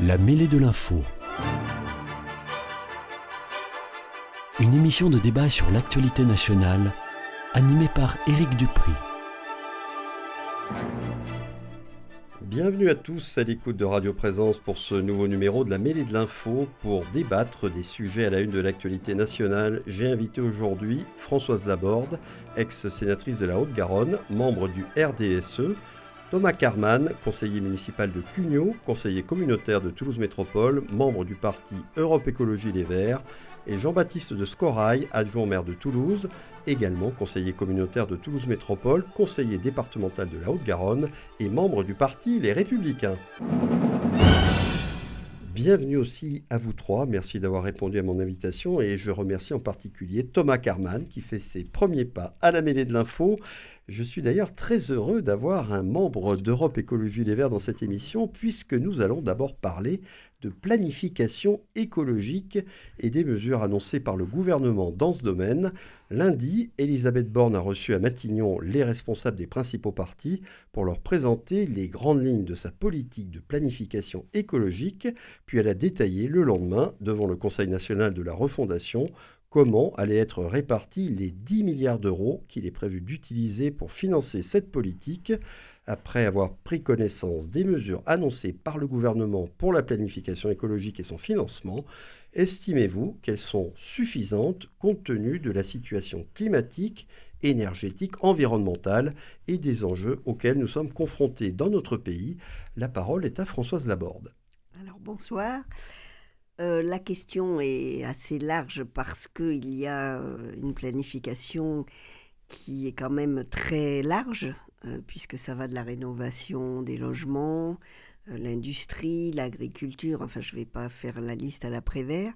La mêlée de l'info. Une émission de débat sur l'actualité nationale, animée par Éric Dupri. Bienvenue à tous à l'écoute de Radio Présence pour ce nouveau numéro de la mêlée de l'info pour débattre des sujets à la une de l'actualité nationale. J'ai invité aujourd'hui Françoise Laborde, ex-sénatrice de la Haute-Garonne, membre du RDSE, Thomas Carman, conseiller municipal de Cugnot, conseiller communautaire de Toulouse Métropole, membre du parti Europe Écologie Les Verts, et Jean-Baptiste de Scorail, adjoint maire de Toulouse, également conseiller communautaire de Toulouse Métropole, conseiller départemental de la Haute-Garonne et membre du parti Les Républicains. Bienvenue aussi à vous trois, merci d'avoir répondu à mon invitation et je remercie en particulier Thomas Carman qui fait ses premiers pas à la mêlée de l'info. Je suis d'ailleurs très heureux d'avoir un membre d'Europe Écologie Les Verts dans cette émission, puisque nous allons d'abord parler de planification écologique et des mesures annoncées par le gouvernement dans ce domaine. Lundi, Elisabeth Borne a reçu à Matignon les responsables des principaux partis pour leur présenter les grandes lignes de sa politique de planification écologique, puis elle a détaillé le lendemain, devant le Conseil national de la refondation, comment allaient être répartis les 10 milliards d'euros qu'il est prévu d'utiliser pour financer cette politique, après avoir pris connaissance des mesures annoncées par le gouvernement pour la planification écologique et son financement, estimez-vous qu'elles sont suffisantes compte tenu de la situation climatique, énergétique, environnementale et des enjeux auxquels nous sommes confrontés dans notre pays? La parole est à Françoise Laborde. Alors bonsoir. Euh, la question est assez large parce qu'il y a euh, une planification qui est quand même très large, puisque ça va de la rénovation des logements, l'industrie, l'agriculture, enfin je ne vais pas faire la liste à l'après-vert.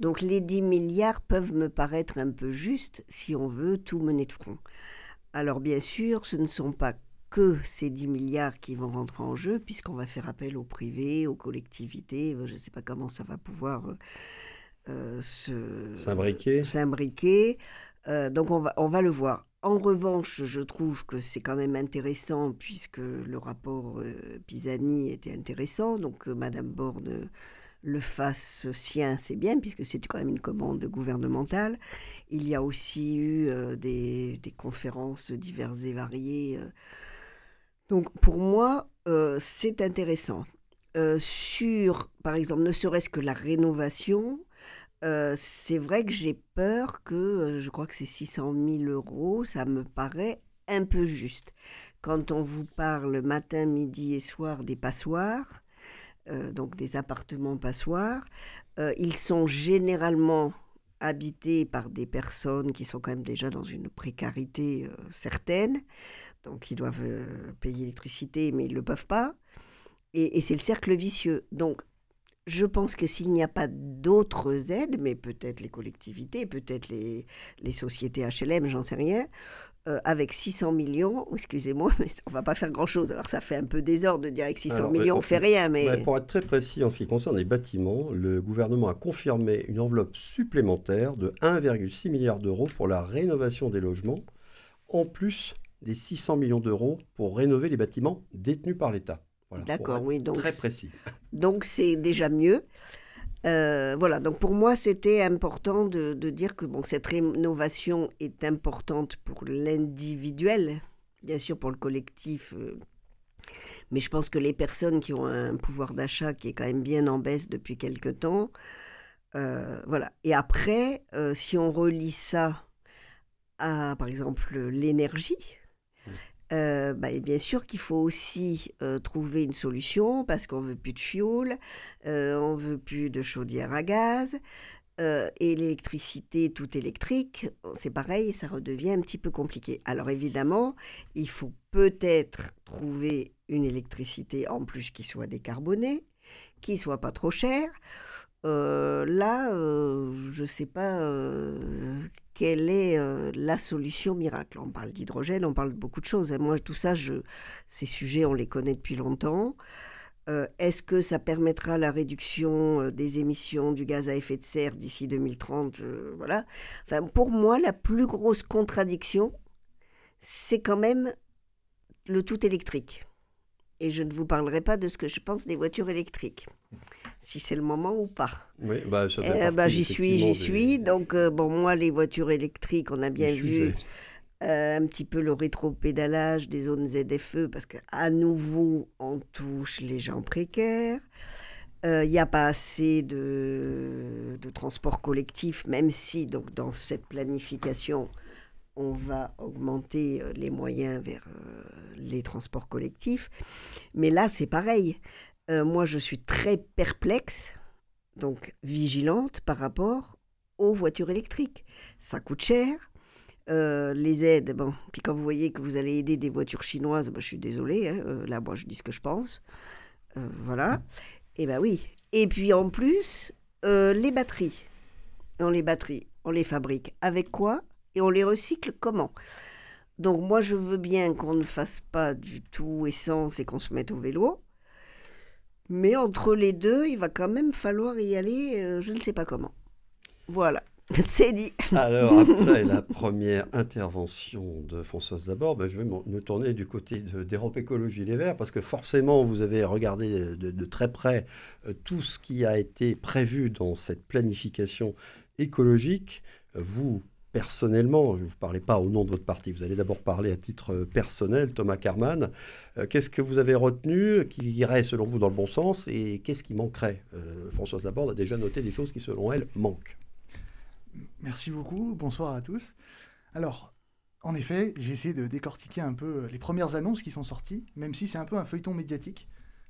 Donc les 10 milliards peuvent me paraître un peu justes si on veut tout mener de front. Alors bien sûr, ce ne sont pas que ces 10 milliards qui vont rentrer en jeu, puisqu'on va faire appel au privé, aux collectivités. Je ne sais pas comment ça va pouvoir euh, se s'imbriquer. Euh, donc on va, on va le voir. En revanche, je trouve que c'est quand même intéressant puisque le rapport euh, Pisani était intéressant. Donc Madame Borne le fasse sien, c'est bien, puisque c'est quand même une commande gouvernementale. Il y a aussi eu des, des, conférences diverses et variées donc pour moi, euh, c'est intéressant. Euh, sur, par exemple, ne serait-ce que la rénovation, euh, c'est vrai que j'ai peur que, je crois que c'est 600 000 euros, ça me paraît un peu juste. Quand on vous parle matin, midi et soir des passoires, donc des appartements passoires, ils sont généralement habités par des personnes qui sont quand même déjà dans une précarité certaine donc ils doivent euh, payer l'électricité, mais ils ne le peuvent pas. Et, c'est le cercle vicieux. Donc, je pense que s'il n'y a pas d'autres aides, mais peut-être les collectivités, peut-être les, les, sociétés HLM, j'en sais rien, euh, avec 600 millions, excusez-moi, mais on va pas faire grand-chose. Alors ça fait un peu désordre de dire avec 600 millions, on ne fait rien. Mais... Pour être très précis en ce qui concerne les bâtiments, le gouvernement a confirmé une enveloppe supplémentaire de 1,6 milliard d'euros pour la rénovation des logements, en plus des 600 millions d'euros pour rénover les bâtiments détenus par l'État. D'accord, oui. Donc très précis. Donc c'est déjà mieux. Euh, voilà, donc pour moi, c'était important de, dire que bon, cette rénovation est importante pour l'individuel, bien sûr pour le collectif, euh, mais je pense que les personnes qui ont un pouvoir d'achat qui est quand même bien en baisse depuis quelque temps, euh, voilà. Et après, si on relie ça à, par exemple, l'énergie, euh, bah, bien sûr qu'il faut aussi euh, trouver une solution parce qu'on veut plus de fioul, euh, on veut plus de chaudière à gaz. et l'électricité tout électrique, c'est pareil, ça redevient un petit peu compliqué. Alors évidemment, il faut peut-être trouver une électricité en plus qui soit décarbonée, qui soit pas trop chère. là, je ne sais pas quelle est euh, la solution miracle. On parle d'hydrogène, on parle de beaucoup de choses. Et moi, tout ça, je, ces sujets, on les connaît depuis longtemps. Euh, est-ce que ça permettra la réduction euh, des émissions du gaz à effet de serre d'ici 2030 Voilà. Enfin, pour moi, la plus grosse contradiction, c'est quand même le tout électrique. Et je ne vous parlerai pas de ce que je pense des voitures électriques. Si c'est le moment ou pas. Oui, bah, Eh ben, j'y suis, j'y des- suis. Donc, euh, bon, moi, les voitures électriques, on a bien vu euh, un petit peu le rétropédalage des zones ZFE, parce qu'à nouveau, on touche les gens précaires. Euh, Il n'y a pas assez de, de transport collectif, même si, donc, dans cette planification, on va augmenter euh, les moyens vers euh, les transports collectifs. Mais là, c'est pareil. Euh, moi, je suis très perplexe, donc vigilante par rapport aux voitures électriques. Ça coûte cher. Euh, les aides, bon, puis quand vous voyez que vous allez aider des voitures chinoises, ben, je suis désolée, hein, euh, là, moi, je dis ce que je pense. Voilà. Et ben oui. Et puis en plus, les batteries. On les batteries, on les fabrique avec quoi et on les recycle comment? Donc moi, je veux bien qu'on ne fasse pas du tout essence et qu'on se mette au vélo. Mais entre les deux, il va quand même falloir y aller, euh, je ne sais pas comment. Voilà, c'est dit. Alors, après la première intervention de Françoise d'abord, ben, je vais me tourner du côté de- d'Europe Écologie Les Verts, parce que forcément, vous avez regardé de, de très près euh, tout ce qui a été prévu dans cette planification écologique. Vous, personnellement, je ne vous parlais pas au nom de votre parti, vous allez d'abord parler à titre euh, personnel, Thomas Carman. Euh, Qu'est-ce que vous avez retenu qui irait selon vous dans le bon sens et qu'est-ce qui manquerait? Euh, Françoise Laborde a déjà noté des choses qui, selon elle, manquent. Merci beaucoup, bonsoir à tous. Alors, en effet, j'ai essayé de décortiquer un peu les premières annonces qui sont sorties, même si c'est un peu un feuilleton médiatique,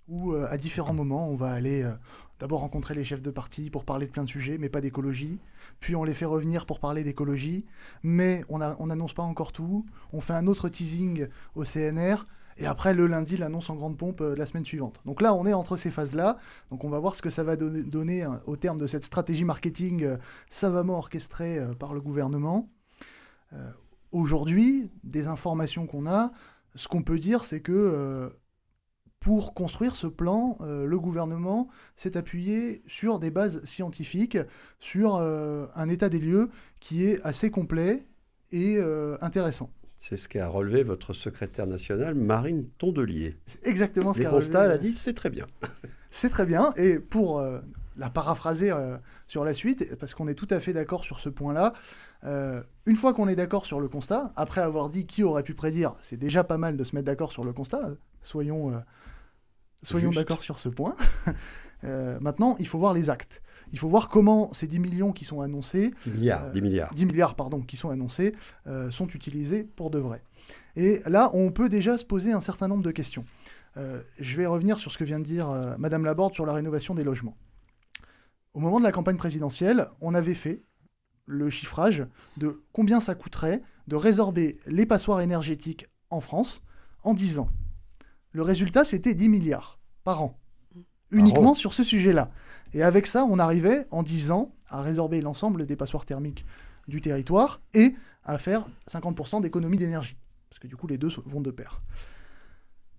où euh, à différents moments, on va aller euh, d'abord rencontrer les chefs de parti pour parler de plein de sujets, mais pas d'écologie, puis on les fait revenir pour parler d'écologie, mais on n'annonce pas encore tout, on fait un autre teasing au CNR, et après, le lundi, l'annonce en grande pompe euh, la semaine suivante. Donc là, on est entre ces phases-là. Donc on va voir ce que ça va don- donner hein, au terme de cette stratégie marketing savamment orchestrée par le gouvernement. Aujourd'hui, des informations qu'on a, ce qu'on peut dire, c'est que pour construire ce plan, euh, le gouvernement s'est appuyé sur des bases scientifiques, sur euh, un état des lieux qui est assez complet et euh, intéressant. C'est ce qu'a relevé votre secrétaire nationale, Marine Tondelier. C'est exactement ce Les qu'a constats, elle relevé- a dit, c'est très bien. C'est très bien. Et pour la paraphraser sur la suite, parce qu'on est tout à fait d'accord sur ce point-là, une fois qu'on est d'accord sur le constat, après avoir dit qui aurait pu prédire, c'est déjà pas mal de se mettre d'accord sur le constat. Soyons, soyons d'accord sur ce point. Euh, maintenant, il faut voir les actes. Il faut voir comment ces 10 millions qui sont annoncés 10 milliards, Euh, 10 milliards. 10 milliards pardon, qui sont annoncés euh, sont utilisés pour de vrai. Et là, on peut déjà se poser un certain nombre de questions. Je vais revenir sur ce que vient de dire Madame Laborde sur la rénovation des logements. Au moment de la campagne présidentielle, on avait fait le chiffrage de combien ça coûterait de résorber les passoires énergétiques en France en 10 ans. Le résultat, c'était 10 milliards par an, uniquement sur ce sujet-là. Et avec ça, on arrivait en 10 ans à résorber l'ensemble des passoires thermiques du territoire et à faire 50% d'économie d'énergie. Parce que du coup, les deux vont de pair.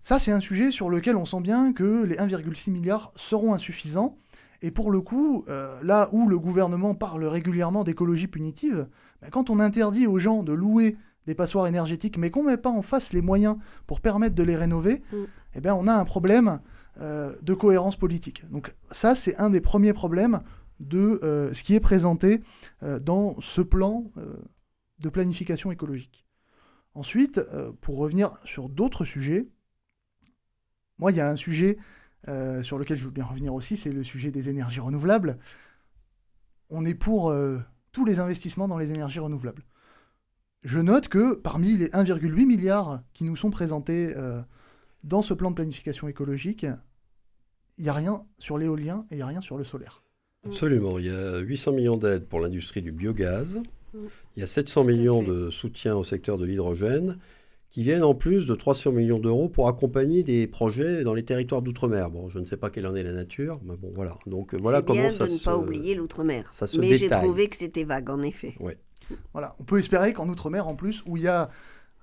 Ça, c'est un sujet sur lequel on sent bien que les 1,6 milliards seront insuffisants. Et pour le coup, euh, là où le gouvernement parle régulièrement d'écologie punitive, ben, quand on interdit aux gens de louer des passoires énergétiques, mais qu'on ne met pas en face les moyens pour permettre de les rénover, Mm. eh ben, on a un problème euh, de cohérence politique. Donc ça, c'est un des premiers problèmes de euh, ce qui est présenté euh, dans ce plan de planification écologique. Ensuite, pour revenir sur d'autres sujets, moi, il y a un sujet sur lequel je veux bien revenir aussi, c'est le sujet des énergies renouvelables. On est pour tous les investissements dans les énergies renouvelables. Je note que parmi les 1,8 milliards qui nous sont présentés euh, dans ce plan de planification écologique, il n'y a rien sur l'éolien et il n'y a rien sur le solaire. Absolument. Il y a 800 millions d'aides pour l'industrie du biogaz. Mm. Il y a 700 Tout à millions de soutien au secteur de l'hydrogène qui viennent en plus de 300 millions d'euros pour accompagner des projets dans les territoires d'outre-mer. Bon, je ne sais pas quelle en est la nature, mais bon, voilà. Donc voilà comment bien ça de ne se... pas oublier l'outre-mer. ça se Mais j'ai trouvé que c'était vague, en effet. On peut espérer qu'en Outre-mer, en plus, où il y a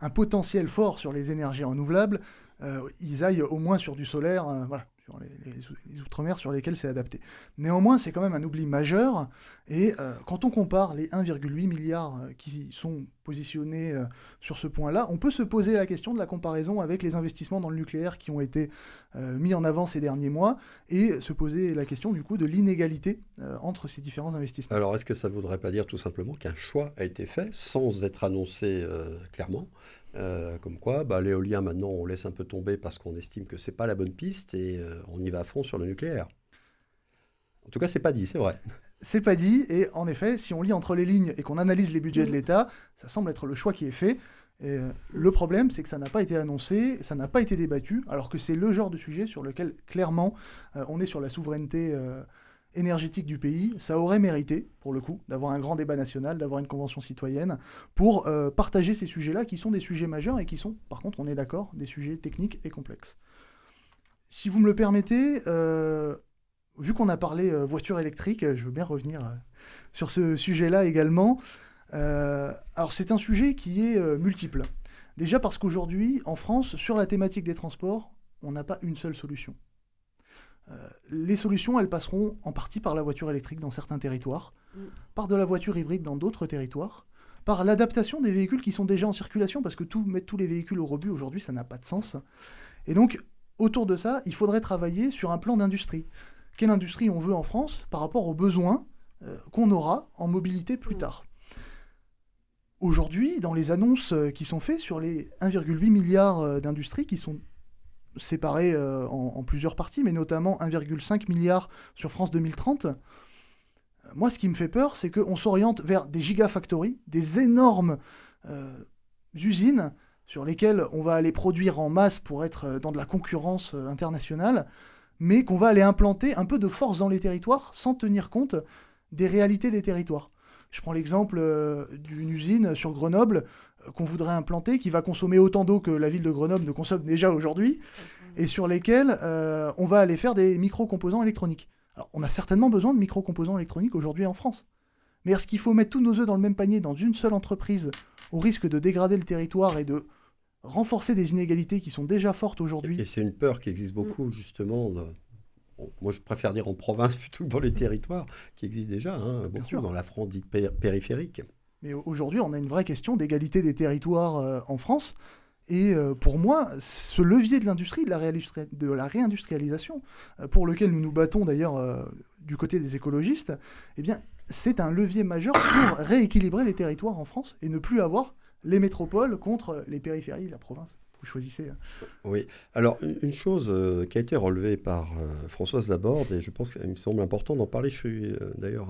un potentiel fort sur les énergies renouvelables, euh, ils aillent au moins sur du solaire, euh, sur les, outre-mer sur lesquels c'est adapté. Néanmoins, c'est quand même un oubli majeur. Et euh, quand on compare les 1,8 milliards euh, qui sont positionnés euh, sur ce point-là, on peut se poser la question de la comparaison avec les investissements dans le nucléaire qui ont été mis en avant ces derniers mois et se poser la question du coup de l'inégalité entre ces différents investissements. Alors, est-ce que ça ne voudrait pas dire tout simplement qu'un choix a été fait sans être annoncé clairement euh, comme quoi, bah, l'éolien, maintenant, on laisse un peu tomber parce qu'on estime que c'est pas la bonne piste et euh, on y va à fond sur le nucléaire. En tout cas, c'est pas dit, c'est vrai. C'est pas dit, et en effet, si on lit entre les lignes et qu'on analyse les budgets de l'État, ça semble être le choix qui est fait. Euh, le problème, c'est que ça n'a pas été annoncé, ça n'a pas été débattu, alors que c'est le genre de sujet sur lequel, clairement, on est sur la souveraineté énergétique du pays, ça aurait mérité, pour le coup, d'avoir un grand débat national, d'avoir une convention citoyenne, pour euh, partager ces sujets-là, qui sont des sujets majeurs et qui sont, par contre, on est d'accord, des sujets techniques et complexes. Si vous me le permettez, euh, vu qu'on a parlé euh, voiture électrique, je veux bien revenir sur ce sujet-là également. alors c'est un sujet qui est multiple. Déjà parce qu'aujourd'hui, en France, sur la thématique des transports, on n'a pas une seule solution. Euh, les solutions, elles passeront en partie par la voiture électrique dans certains territoires, mm. par de la voiture hybride dans d'autres territoires, par l'adaptation des véhicules qui sont déjà en circulation, parce que tout, mettre tous les véhicules au rebut aujourd'hui, ça n'a pas de sens. Et donc, autour de ça, il faudrait travailler sur un plan d'industrie. Quelle industrie on veut en France par rapport aux besoins euh, qu'on aura en mobilité plus mm. tard Aujourd'hui, dans les annonces euh, qui sont faites sur les 1,8 milliard d'industries qui sont séparés euh, en, plusieurs parties, mais notamment 1,5 milliard sur France 2030. Moi, ce qui me fait peur, c'est qu'on s'oriente vers des gigafactories, des énormes euh, usines sur lesquelles on va aller produire en masse pour être euh, dans de la concurrence internationale, mais qu'on va aller implanter un peu de force dans les territoires sans tenir compte des réalités des territoires. Je prends l'exemple d'une usine sur Grenoble qu'on voudrait implanter, qui va consommer autant d'eau que la ville de Grenoble ne consomme déjà aujourd'hui, et sur lesquels euh, on va aller faire des micro-composants électroniques. Alors, on a certainement besoin de micro-composants électroniques aujourd'hui en France. Mais est-ce qu'il faut mettre tous nos œufs dans le même panier dans une seule entreprise, au risque de dégrader le territoire et de renforcer des inégalités qui sont déjà fortes aujourd'hui? Et c'est une peur qui existe beaucoup, justement. moi, je préfère dire en province plutôt que dans les territoires, qui existent déjà, hein, beaucoup, dans la France dite périphérique. Mais aujourd'hui, on a une vraie question d'égalité des territoires euh, en France. Et euh, pour moi, ce levier de l'industrie, de, la réindustrialisation, euh, pour lequel nous nous battons d'ailleurs du côté des écologistes, eh bien, c'est un levier majeur pour rééquilibrer les territoires en France et ne plus avoir les métropoles contre les périphéries, la province choisissez. Hein. Oui. Alors, une chose euh, qui a été relevée par euh, Françoise Laborde, et je pense qu'il me semble important d'en parler, je suis euh, d'ailleurs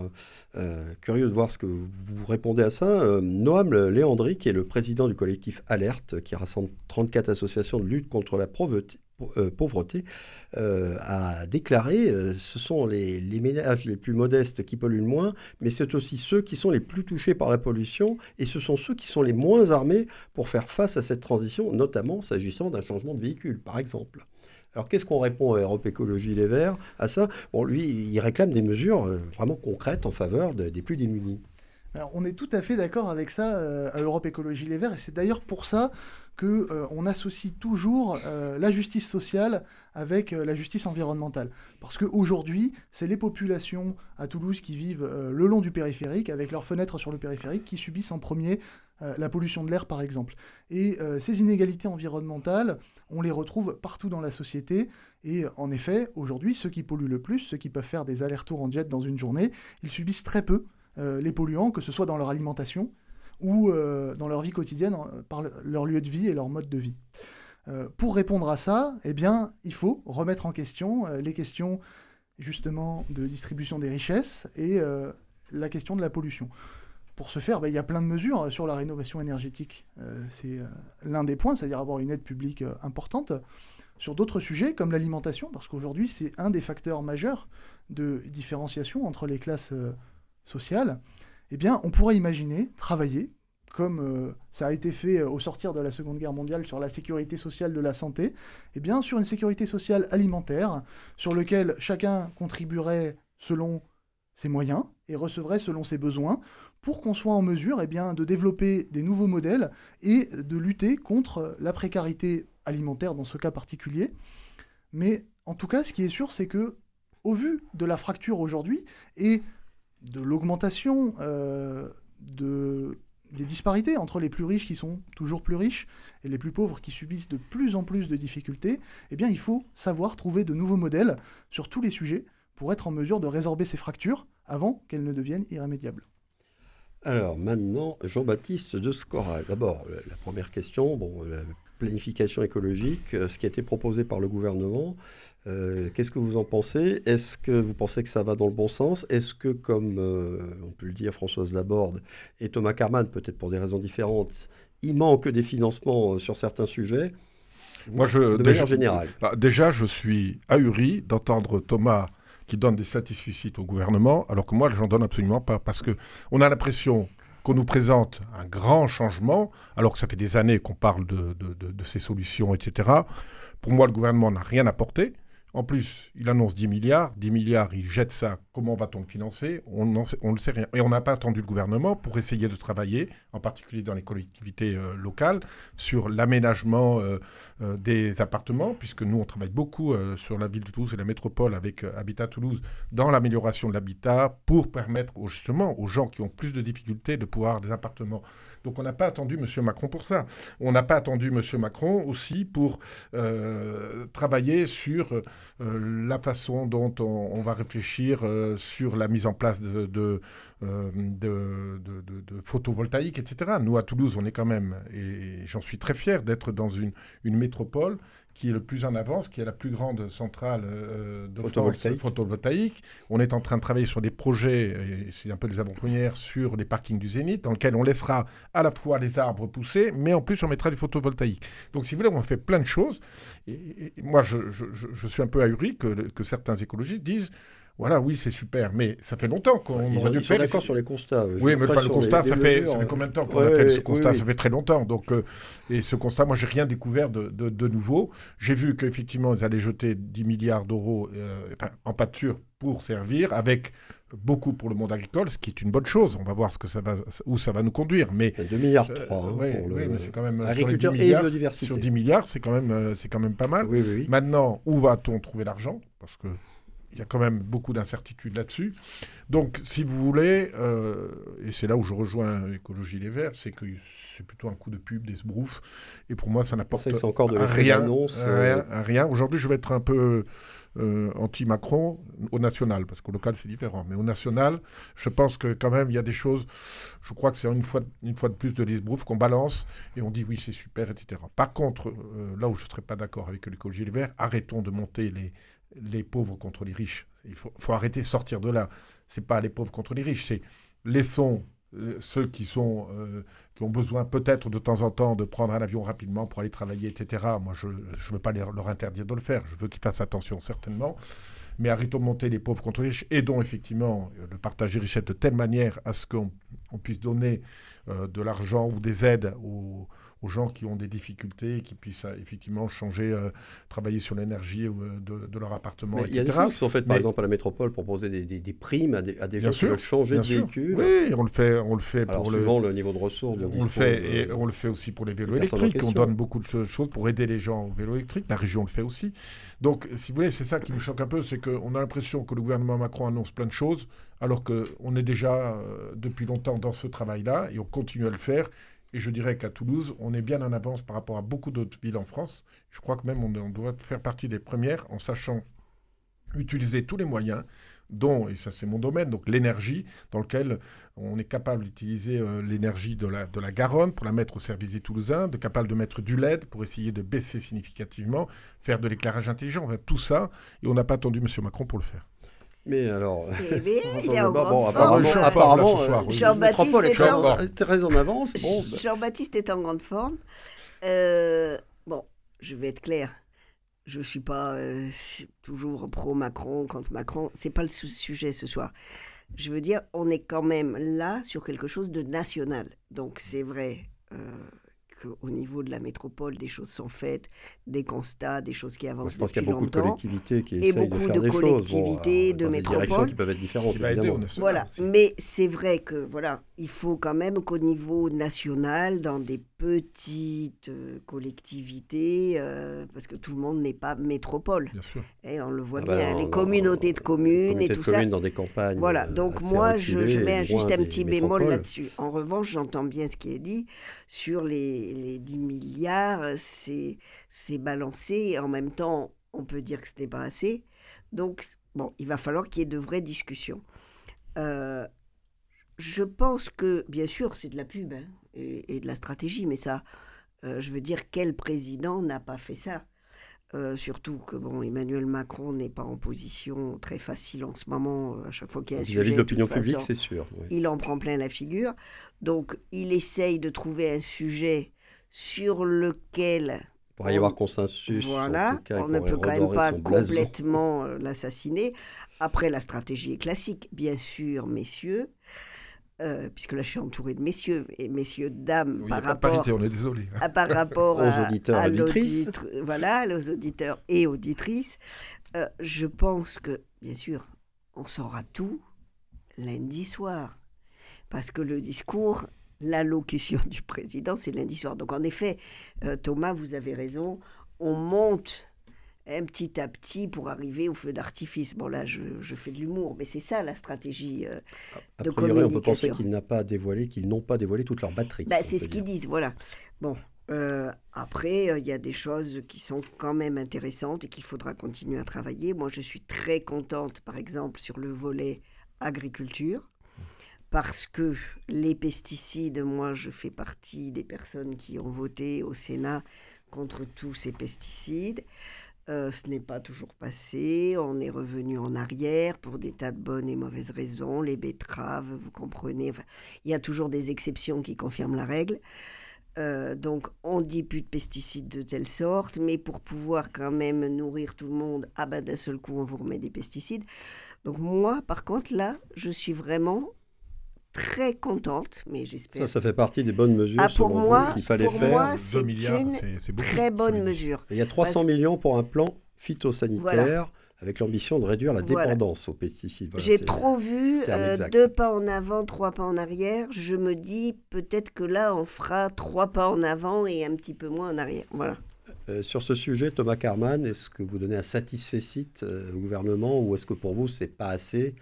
curieux de voir ce que vous répondez à ça. Noam Léandri, qui est le président du collectif Alerte, qui rassemble 34 associations de lutte contre la pauvreté, pauvreté, euh, a déclaré euh, ce sont les, ménages les plus modestes qui polluent le moins, mais c'est aussi ceux qui sont les plus touchés par la pollution et ce sont ceux qui sont les moins armés pour faire face à cette transition, notamment s'agissant d'un changement de véhicule, par exemple. Alors qu'est-ce qu'on répond à Europe Écologie Les Verts à ça? Bon, lui, il réclame des mesures vraiment concrètes en faveur des plus démunis. On est tout à fait d'accord avec ça à Europe Écologie Les Verts, et c'est d'ailleurs pour ça qu'on euh, associe toujours euh, la justice sociale avec euh, la justice environnementale. Parce qu'aujourd'hui, c'est les populations à Toulouse qui vivent le long du périphérique, avec leurs fenêtres sur le périphérique, qui subissent en premier la pollution de l'air, par exemple. Et ces inégalités environnementales, on les retrouve partout dans la société. Et en effet, aujourd'hui, ceux qui polluent le plus, ceux qui peuvent faire des allers-retours en jet dans une journée, ils subissent très peu les polluants, que ce soit dans leur alimentation, ou euh, dans leur vie quotidienne par leur lieu de vie et leur mode de vie. Euh, pour répondre à ça, eh bien, il faut remettre en question euh, les questions justement de distribution des richesses et la question de la pollution. Pour ce faire, ben, il y a plein de mesures sur la rénovation énergétique. c'est l'un des points, c'est-à-dire avoir une aide publique importante. Sur d'autres sujets, comme l'alimentation, parce qu'aujourd'hui, c'est un des facteurs majeurs de différenciation entre les classes sociales eh bien, on pourrait imaginer travailler, comme euh, ça a été fait euh, au sortir de la Seconde Guerre mondiale sur la sécurité sociale de la santé, eh bien, sur une sécurité sociale alimentaire, sur lequel chacun contribuerait selon ses moyens et recevrait selon ses besoins, pour qu'on soit en mesure eh de développer des nouveaux modèles et de lutter contre la précarité alimentaire dans ce cas particulier, mais en tout cas, ce qui est sûr, c'est que, au vu de la fracture aujourd'hui et de l'augmentation euh, de, des disparités entre les plus riches qui sont toujours plus riches et les plus pauvres qui subissent de plus en plus de difficultés, eh bien, il faut savoir trouver de nouveaux modèles sur tous les sujets pour être en mesure de résorber ces fractures avant qu'elles ne deviennent irrémédiables. Alors maintenant, Jean-Baptiste de Scora. D'abord, la première question, la planification écologique, euh, ce qui a été proposé par le gouvernement, euh, qu'est-ce que vous en pensez? Est-ce que vous pensez que ça va dans le bon sens? Est-ce que, comme euh, on peut le dire, Françoise Laborde et Thomas Carman, peut-être pour des raisons différentes, il manque des financements sur certains sujets? Moi, je, de déjà, manière générale. bah, déjà, je suis ahuri d'entendre Thomas qui donne des satisfecit au gouvernement, alors que moi, j'en donne absolument pas, parce que on a l'impression qu'on nous présente un grand changement, alors que ça fait des années qu'on parle de, de, de, de ces solutions, etc. Pour moi, le gouvernement n'a rien apporté. En plus, il annonce 10 milliards. 10 milliards, il jette ça. Comment va-t-on le financer? On ne le sait rien. Et on n'a pas attendu le gouvernement pour essayer de travailler, en particulier dans les collectivités euh, locales, sur l'aménagement euh, euh, des appartements, puisque nous, on travaille beaucoup sur la ville de Toulouse et la métropole avec Habitat Toulouse dans l'amélioration de l'habitat pour permettre justement aux gens qui ont plus de difficultés de pouvoir des appartements. Donc on n'a pas attendu M. Macron pour ça. On n'a pas attendu M. Macron aussi pour euh, travailler sur euh, la façon dont on, va réfléchir euh, sur la mise en place de, de, photovoltaïque, etc. Nous, à Toulouse, on est quand même, et j'en suis très fier d'être dans une métropole qui est le plus en avance, qui est la plus grande centrale euh, de Photovoltaïque. photovoltaïque. On est en train de travailler sur des projets, et c'est un peu des avant-premières, sur les parkings du Zénith, dans lesquels on laissera à la fois les arbres pousser, mais en plus on mettra du photovoltaïque. Donc si vous voulez, on fait plein de choses. Et, moi, je, je- je- je suis un peu ahuri que, que certains écologistes disent, voilà, oui, c'est super, mais ça fait longtemps qu'on aurait dû le faire. d'accord sur les constats. euh, oui, mais enfin, le constat, les- ça les fait, mesures, ça fait combien de temps qu'on Ouais, a fait ouais, ce constat? oui, Ça fait très longtemps. Donc, euh, et ce constat, moi, j'ai rien découvert de, de- de nouveau. J'ai vu qu'effectivement, ils allaient jeter 10 milliards d'euros euh, en pâture pour servir, avec beaucoup pour le monde agricole, ce qui est une bonne chose. On va voir ce que ça va, où ça va nous conduire. Mais Il y a 2 milliards euh, 3 hein, ouais, pour le oui, mais c'est quand même sur les 10 agriculture et biodiversité. sur 10 milliards, c'est quand même, euh, c'est quand même pas mal. Oui, oui. Maintenant, où va-t-on trouver l'argent? Parce que il y a quand même beaucoup d'incertitudes là-dessus. Donc, si vous voulez, euh, et c'est là où je rejoins Écologie Les Verts, c'est que c'est plutôt un coup de pub, des sbroufs. Et pour moi, ça n'apporte encore de rien. euh, rien, rien. Aujourd'hui, je vais être un peu euh, anti-Macron au national, parce qu'au local, c'est différent. Mais au national, je pense que quand même, il y a des choses. Je crois que c'est une fois, une fois de plus de l'esbrouf qu'on balance et on dit oui, c'est super, etc. Par contre, euh, là où je ne serais pas d'accord avec l'écologie Les Verts, arrêtons de monter les, les pauvres contre les riches. Il faut, arrêter, sortir de là. C'est pas les pauvres contre les riches, c'est laissons euh, ceux euh, qui ont besoin peut-être de temps en temps de prendre un avion rapidement pour aller travailler, etc. Moi, je ne veux pas leur interdire de le faire. Je veux qu'ils fassent attention, certainement. Mais arrêtons de monter les pauvres contre les riches. Aidons effectivement euh, le partage des richesses de telle manière à ce qu'on on puisse donner euh, de l'argent ou des aides aux, aux gens qui ont des difficultés, qui puissent euh, effectivement changer, euh, travailler sur l'énergie euh, de, de leur appartement, il y a des choses qui sont faites, par Mais- exemple, à la métropole, pour proposer des, des- des primes à des, à des Bien gens sûr, qui veulent changer de sûr. véhicule. Oui, on le fait, on le fait Alors, pour le, niveau de ressources. on le fait et on le fait aussi pour les vélos les électriques. On donne beaucoup de cho- choses pour aider les gens au vélo électrique. La région le fait aussi. Donc, si vous voulez, c'est ça qui nous choque un peu, c'est qu'on a l'impression que le gouvernement Macron annonce plein de choses, alors qu'on est déjà euh, depuis longtemps dans ce travail-là et on continue à le faire. Et je dirais qu'à Toulouse, on est bien en avance par rapport à beaucoup d'autres villes en France. Je crois que même on, doit faire partie des premières en sachant utiliser tous les moyens dont, et ça c'est mon domaine, donc l'énergie, dans lequel on est capable d'utiliser euh, l'énergie de la, Garonne pour la mettre au service des Toulousains, de capable de mettre du LED pour essayer de baisser significativement, faire de l'éclairage intelligent, tout ça, et on n'a pas attendu M. Macron pour le faire. Mais alors. Eh bien, il est en grande bon, forme. apparemment, ce soir, euh, oui. Jean-Baptiste est en- très- très en avance. Bon, bah, Jean-Baptiste est en grande forme. Euh, bon, je vais être clair. Je ne suis pas euh, toujours pro-Macron, contre Macron. C'est pas le sujet ce soir. Je veux dire, on est quand même là sur quelque chose de national. Donc c'est vrai euh, qu'au niveau de la métropole, des choses sont faites, des constats, des choses qui avancent Je pense qu'il y a beaucoup de collectivités qui Et essayent beaucoup de faire de des choses. collectivités, Bon, de dans des directions métropoles. qui peuvent être différentes, aider Voilà, aussi. mais c'est vrai que voilà, il faut quand même qu'au niveau national, dans des petites euh, collectivités, euh, parce que tout le monde n'est pas métropole, Bien sûr. et on le voit Ah bien, dans- les communautés de communes et tout de ça. communes dans des campagnes. Voilà, euh, donc moi, je, mets et juste un petit bémol là-dessus. En revanche, j'entends bien ce qui est dit sur les, les 10 milliards, c'est balancé, en même temps, on peut dire que ce n'est pas assez. Donc, bon, il va falloir qu'il y ait de vraies discussions. Euh, je pense que, bien sûr, c'est de la pub hein, et, et de la stratégie, mais ça, euh, je veux dire, quel président n'a pas fait ça? Euh, surtout que bon, Emmanuel Macron n'est pas en position très facile en ce moment, euh, à chaque fois qu'il y a un sujet. l'opinion publique, c'est sûr. oui. il en prend plein la figure. Donc, il essaye de trouver un sujet sur lequel Il pourrait y avoir consensus. en voilà, tout cas, il on ne peut quand même pas complètement euh, l'assassiner. Après, la stratégie est classique, bien sûr, messieurs, euh, puisque là je suis entouré de messieurs et messieurs, dames, n'y par rapport parité, on est désolé. à par rapport Aux à, auditeurs à et voilà, aux auditeurs et auditrices. Euh, je pense que, bien sûr, on saura tout lundi soir. Parce que le discours, l'allocution du président, c'est lundi soir. Donc, en effet, euh, Thomas, vous avez raison, on monte un petit à petit pour arriver au feu d'artifice. Bon, là, je, je fais de l'humour, mais c'est ça la stratégie. euh, A de priori, on peut penser communication. qu'il n'a pas dévoilé, qu'ils n'ont pas dévoilé toute leur batterie. Bah, c'est ce qu'ils disent, voilà. Bon, euh, après, il y a des choses qui sont quand même intéressantes et qu'il faudra continuer à travailler. Moi, je suis très contente, par exemple, sur le volet agriculture, parce que les pesticides, moi, je fais partie des personnes qui ont voté au Sénat contre tous ces pesticides. Euh, ce n'est pas toujours passé, on est revenu en arrière pour des tas de bonnes et mauvaises raisons, les betteraves, vous comprenez, il y a toujours des exceptions qui confirment la règle. Euh, donc on dit plus de pesticides de telle sorte, mais pour pouvoir quand même nourrir tout le monde, ah ben d'un seul coup on vous remet des pesticides. Donc moi par contre là, je suis vraiment très contente, mais j'espère Ça, ça fait partie des bonnes mesures Ah, pour selon vous, moi- qu'il fallait pour faire. moi, 2 c'est milliards, une c'est c'est beaucoup. très sur bonne mesure. Et il y a 300 Parce- millions pour un plan phytosanitaire Voilà. avec l'ambition de réduire la Voilà. dépendance aux pesticides. Voilà, J'ai trop vu euh, deux pas en avant, trois pas en arrière. Je me dis peut-être que là, on fera trois pas en avant et un petit peu moins en arrière. Voilà. Euh, sur ce sujet, Thomas Carman, est-ce que vous donnez un satisfait euh, au gouvernement ou est-ce que pour vous, c'est pas assez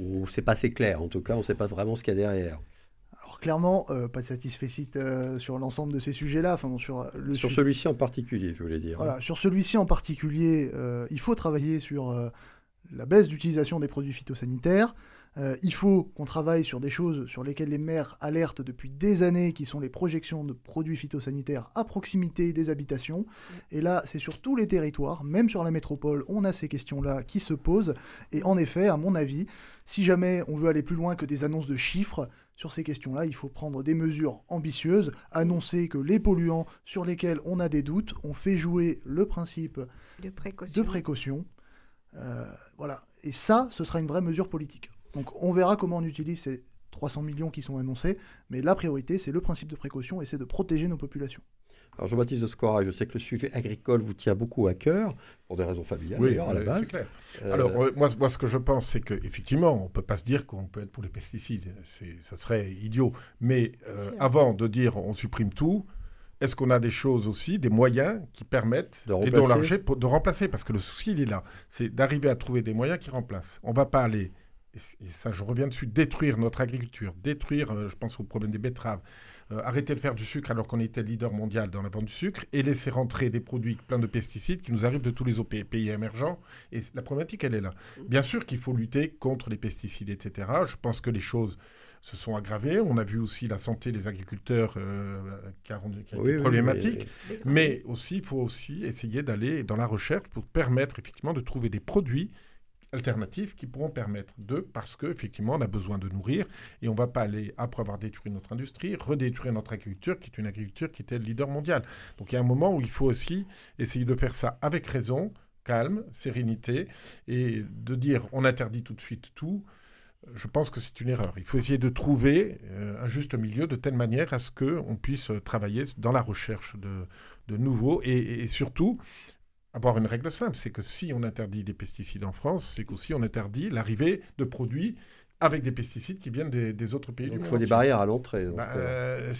ou c'est pas assez clair En tout cas, on ne sait pas vraiment ce qu'il y a derrière. Alors clairement, euh, pas de satisfait euh, sur l'ensemble de ces sujets-là. Enfin, bon, sur euh, le Sur su- celui-ci en particulier, je voulais dire. Voilà, sur celui-ci en particulier, euh, il faut travailler sur euh, la baisse d'utilisation des produits phytosanitaires. Il faut qu'on travaille sur des choses sur lesquelles les maires alertent depuis des années, qui sont les projections de produits phytosanitaires à proximité des habitations. Et là, c'est sur tous les territoires, même sur la métropole, on a ces questions-là qui se posent. Et en effet, à mon avis, si jamais on veut aller plus loin que des annonces de chiffres, sur ces questions-là, il faut prendre des mesures ambitieuses, annoncer que les polluants sur lesquels on a des doutes, on fait jouer le principe De précaution. de précaution. Euh, voilà. Et ça, ce sera une vraie mesure politique. Donc on verra comment on utilise ces 300 millions qui sont annoncés, mais la priorité, c'est le principe de précaution et c'est de protéger nos populations. Alors Jean-Baptiste de Scora, je sais que le sujet agricole vous tient beaucoup à cœur, pour des raisons familiales Oui, d'ailleurs à la base. c'est clair. Euh, Alors, euh, moi, moi, ce que je pense, c'est qu'effectivement, on ne peut pas se dire qu'on peut être pour les pesticides. Ça serait idiot. Mais euh, avant de dire on supprime tout, est-ce qu'on a des choses aussi, des moyens qui permettent De et dont l'argent de remplacer? Parce que le souci, il est là. C'est d'arriver à trouver des moyens qui remplacent. On ne va pas aller, et et ça je reviens dessus, détruire notre agriculture, détruire, euh, je pense au problème des betteraves, euh, arrêter de faire du sucre alors qu'on était leader mondial dans la vente du sucre et laisser rentrer des produits pleins de pesticides qui nous arrivent de tous les autres pays- émergents. Et la problématique, elle est là. Bien sûr qu'il faut lutter contre les pesticides, etc. Je pense que les choses se sont aggravées. On a vu aussi la santé des agriculteurs euh, qui a, rendu- qui a oui, été oui, problématique. mais- Mais aussi, il faut aussi essayer d'aller dans la recherche pour permettre effectivement de trouver des produits alternatifs qui pourront permettre de, parce qu'effectivement, on a besoin de nourrir et on ne va pas aller, après avoir détruit notre industrie, redétruire notre agriculture, qui est une agriculture qui était le leader mondial. Donc il y a un moment où il faut aussi essayer de faire ça avec raison, calme, sérénité, et de dire on interdit tout de suite tout. je pense que c'est une erreur. Il faut essayer de trouver euh, un juste milieu de telle manière à ce qu'on puisse travailler dans la recherche de, de nouveaux et, surtout avoir une règle simple, c'est que si on interdit des pesticides en France, c'est qu'aussi on interdit l'arrivée de produits avec des pesticides qui viennent des, autres pays du monde. Il faut des barrières à l'entrée. Bah, euh,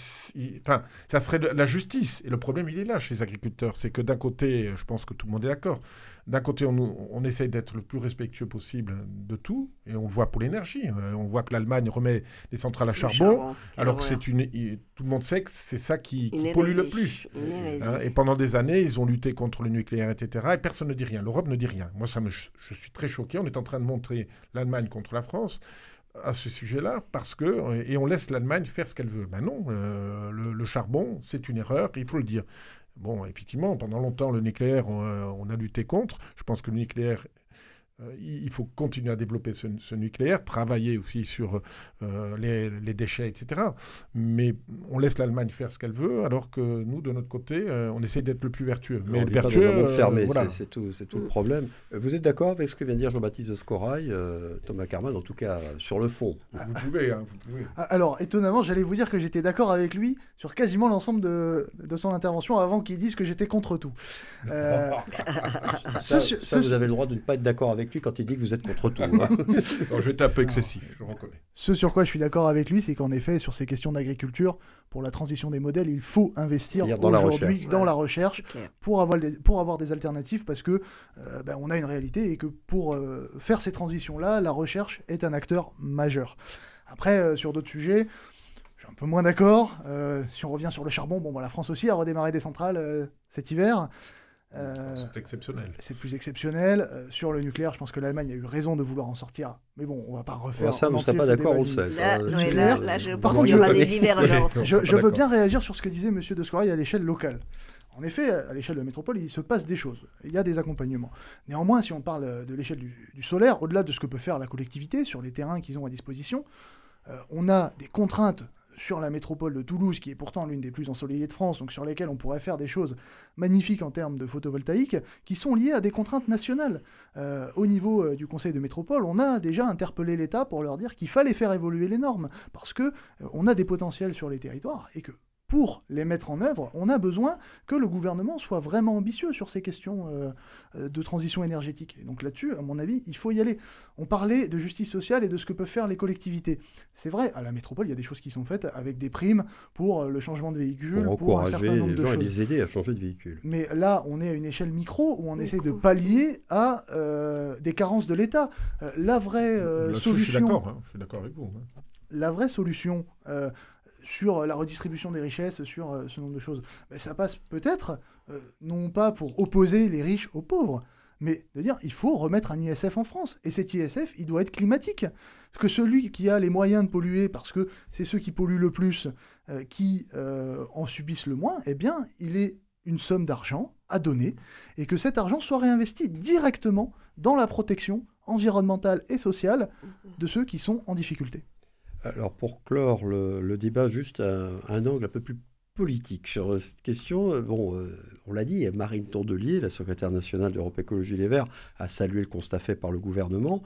enfin, ça serait de la justice. Et le problème, il est là chez les agriculteurs. C'est que d'un côté, je pense que tout le monde est d'accord, d'un côté, on, on essaye d'être le plus respectueux possible de tout, et on le voit pour l'énergie. Euh, on voit que l'Allemagne remet les centrales à charbon, alors que c'est une, tout le monde sait que c'est ça qui, pollue le plus. Hein, et pendant des années, ils ont lutté contre le nucléaire, etc. Et personne ne dit rien. L'Europe ne dit rien. Moi, ça me, je suis très choqué. On est en train de montrer l'Allemagne contre la France à ce sujet-là parce que et on laisse l'Allemagne faire ce qu'elle veut. Ben non, euh, le, charbon, c'est une erreur, il faut le dire. Bon, effectivement, pendant longtemps, le nucléaire, on, a lutté contre. Je pense que le nucléaire euh, il faut continuer à développer ce, nucléaire, travailler aussi sur euh, les, déchets, etc. Mais on laisse l'Allemagne faire ce qu'elle veut, alors que nous, de notre côté, euh, on essaie d'être le plus vertueux. Mais le vertueux, fermé, c'est tout, tout, le problème. Vous êtes d'accord avec ce que vient de dire Jean-Baptiste Scorail, Thomas Carman, en tout cas sur le fond? Vous pouvez, hein, vous pouvez. Ah, alors, étonnamment, j'allais vous dire que j'étais d'accord avec lui sur quasiment l'ensemble de, de, son intervention avant qu'il dise que j'étais contre tout. ça, ça, vous avez le droit de ne pas être d'accord avec lui quand il dit que vous êtes contre tout. Hein. je vais un peu excessif, je reconnais. Ce sur quoi je suis d'accord avec lui, c'est qu'en effet, sur ces questions d'agriculture, pour la transition des modèles, il faut investir aujourd'hui dans la recherche pour avoir, des, pour avoir des alternatives parce que euh, ben, on a une réalité et que pour euh, faire ces transitions-là, la recherche est un acteur majeur. Après, euh, sur d'autres sujets, je suis un peu moins d'accord. si on revient sur le charbon, bon, la France aussi a redémarré des centrales cet hiver. Euh, c'est exceptionnel. C'est plus exceptionnel. Euh, sur le nucléaire, je pense que l'Allemagne a eu raison de vouloir en sortir. Mais bon, on va pas refaire. ça, vous ne pas d'accord, on le sait. Là, je pense qu'il y aura des divergences. je, veux bien réagir sur ce que disait M. de Scorail à l'échelle locale. En effet, à l'échelle de la métropole, il se passe des choses. Il y a des accompagnements. Néanmoins, si on parle de l'échelle du, solaire, au-delà de ce que peut faire la collectivité sur les terrains qu'ils ont à disposition, euh, on a des contraintes sur la métropole de Toulouse, qui est pourtant l'une des plus ensoleillées de France, donc sur lesquelles on pourrait faire des choses magnifiques en termes de photovoltaïque, qui sont liées à des contraintes nationales. Euh, au niveau euh, du Conseil de métropole, on a déjà interpellé l'État pour leur dire qu'il fallait faire évoluer les normes, parce que euh, on a des potentiels sur les territoires et que pour les mettre en œuvre, on a besoin que le gouvernement soit vraiment ambitieux sur ces questions euh, euh, de transition énergétique. Et donc là-dessus, à mon avis, il faut y aller. On parlait de justice sociale et de ce que peuvent faire les collectivités. C'est vrai, à la métropole, il y a des choses qui sont faites avec des primes pour euh, le changement de véhicule, pour, pour un certain nombre de choses. et les aider à changer de véhicule. Mais là, on est à une échelle micro où on essaie de pallier à des carences de l'État. la vraie solution... Je suis d'accord, hein, je suis d'accord avec vous. Hein. La vraie solution sur la redistribution des richesses, sur euh, ce nombre de choses. Mais ça passe peut-être, euh, non pas pour opposer les riches aux pauvres, mais de dire il faut remettre un ISF en France. Et cet ISF, il doit être climatique. Parce que celui qui a les moyens de polluer, parce que c'est ceux qui polluent le plus euh, qui en subissent le moins, eh bien, il est une somme d'argent à donner, et que cet argent soit réinvesti directement dans la protection environnementale et sociale de ceux qui sont en difficulté. Alors pour clore le, débat, juste un, angle un peu plus politique sur cette question. Euh, bon, euh, on l'a dit, Marine Tondelier, la secrétaire nationale d'Europe Écologie Les Verts, a salué le constat fait par le gouvernement,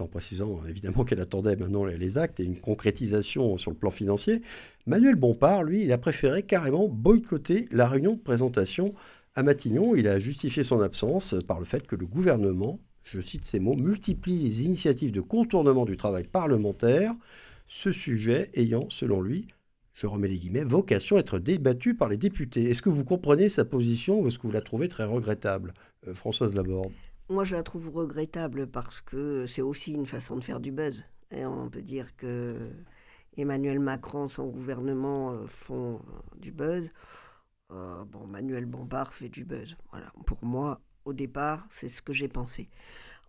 en précisant évidemment qu'elle attendait maintenant les actes et une concrétisation sur le plan financier. Manuel Bompard, lui, il a préféré carrément boycotter la réunion de présentation à Matignon. Il a justifié son absence par le fait que le gouvernement, je cite ces mots, multiplie les initiatives de contournement du travail parlementaire ce sujet ayant, selon lui, je remets les guillemets, vocation à être débattu par les députés. Est-ce que vous comprenez sa position ou est-ce que vous la trouvez très regrettable euh, Françoise Laborde? Moi, je la trouve regrettable parce que c'est aussi une façon de faire du buzz. Et on peut dire que Emmanuel Macron, son gouvernement euh, font euh, du buzz. bon, Manuel Bompard fait du buzz. Voilà. Pour moi, au départ, c'est ce que j'ai pensé.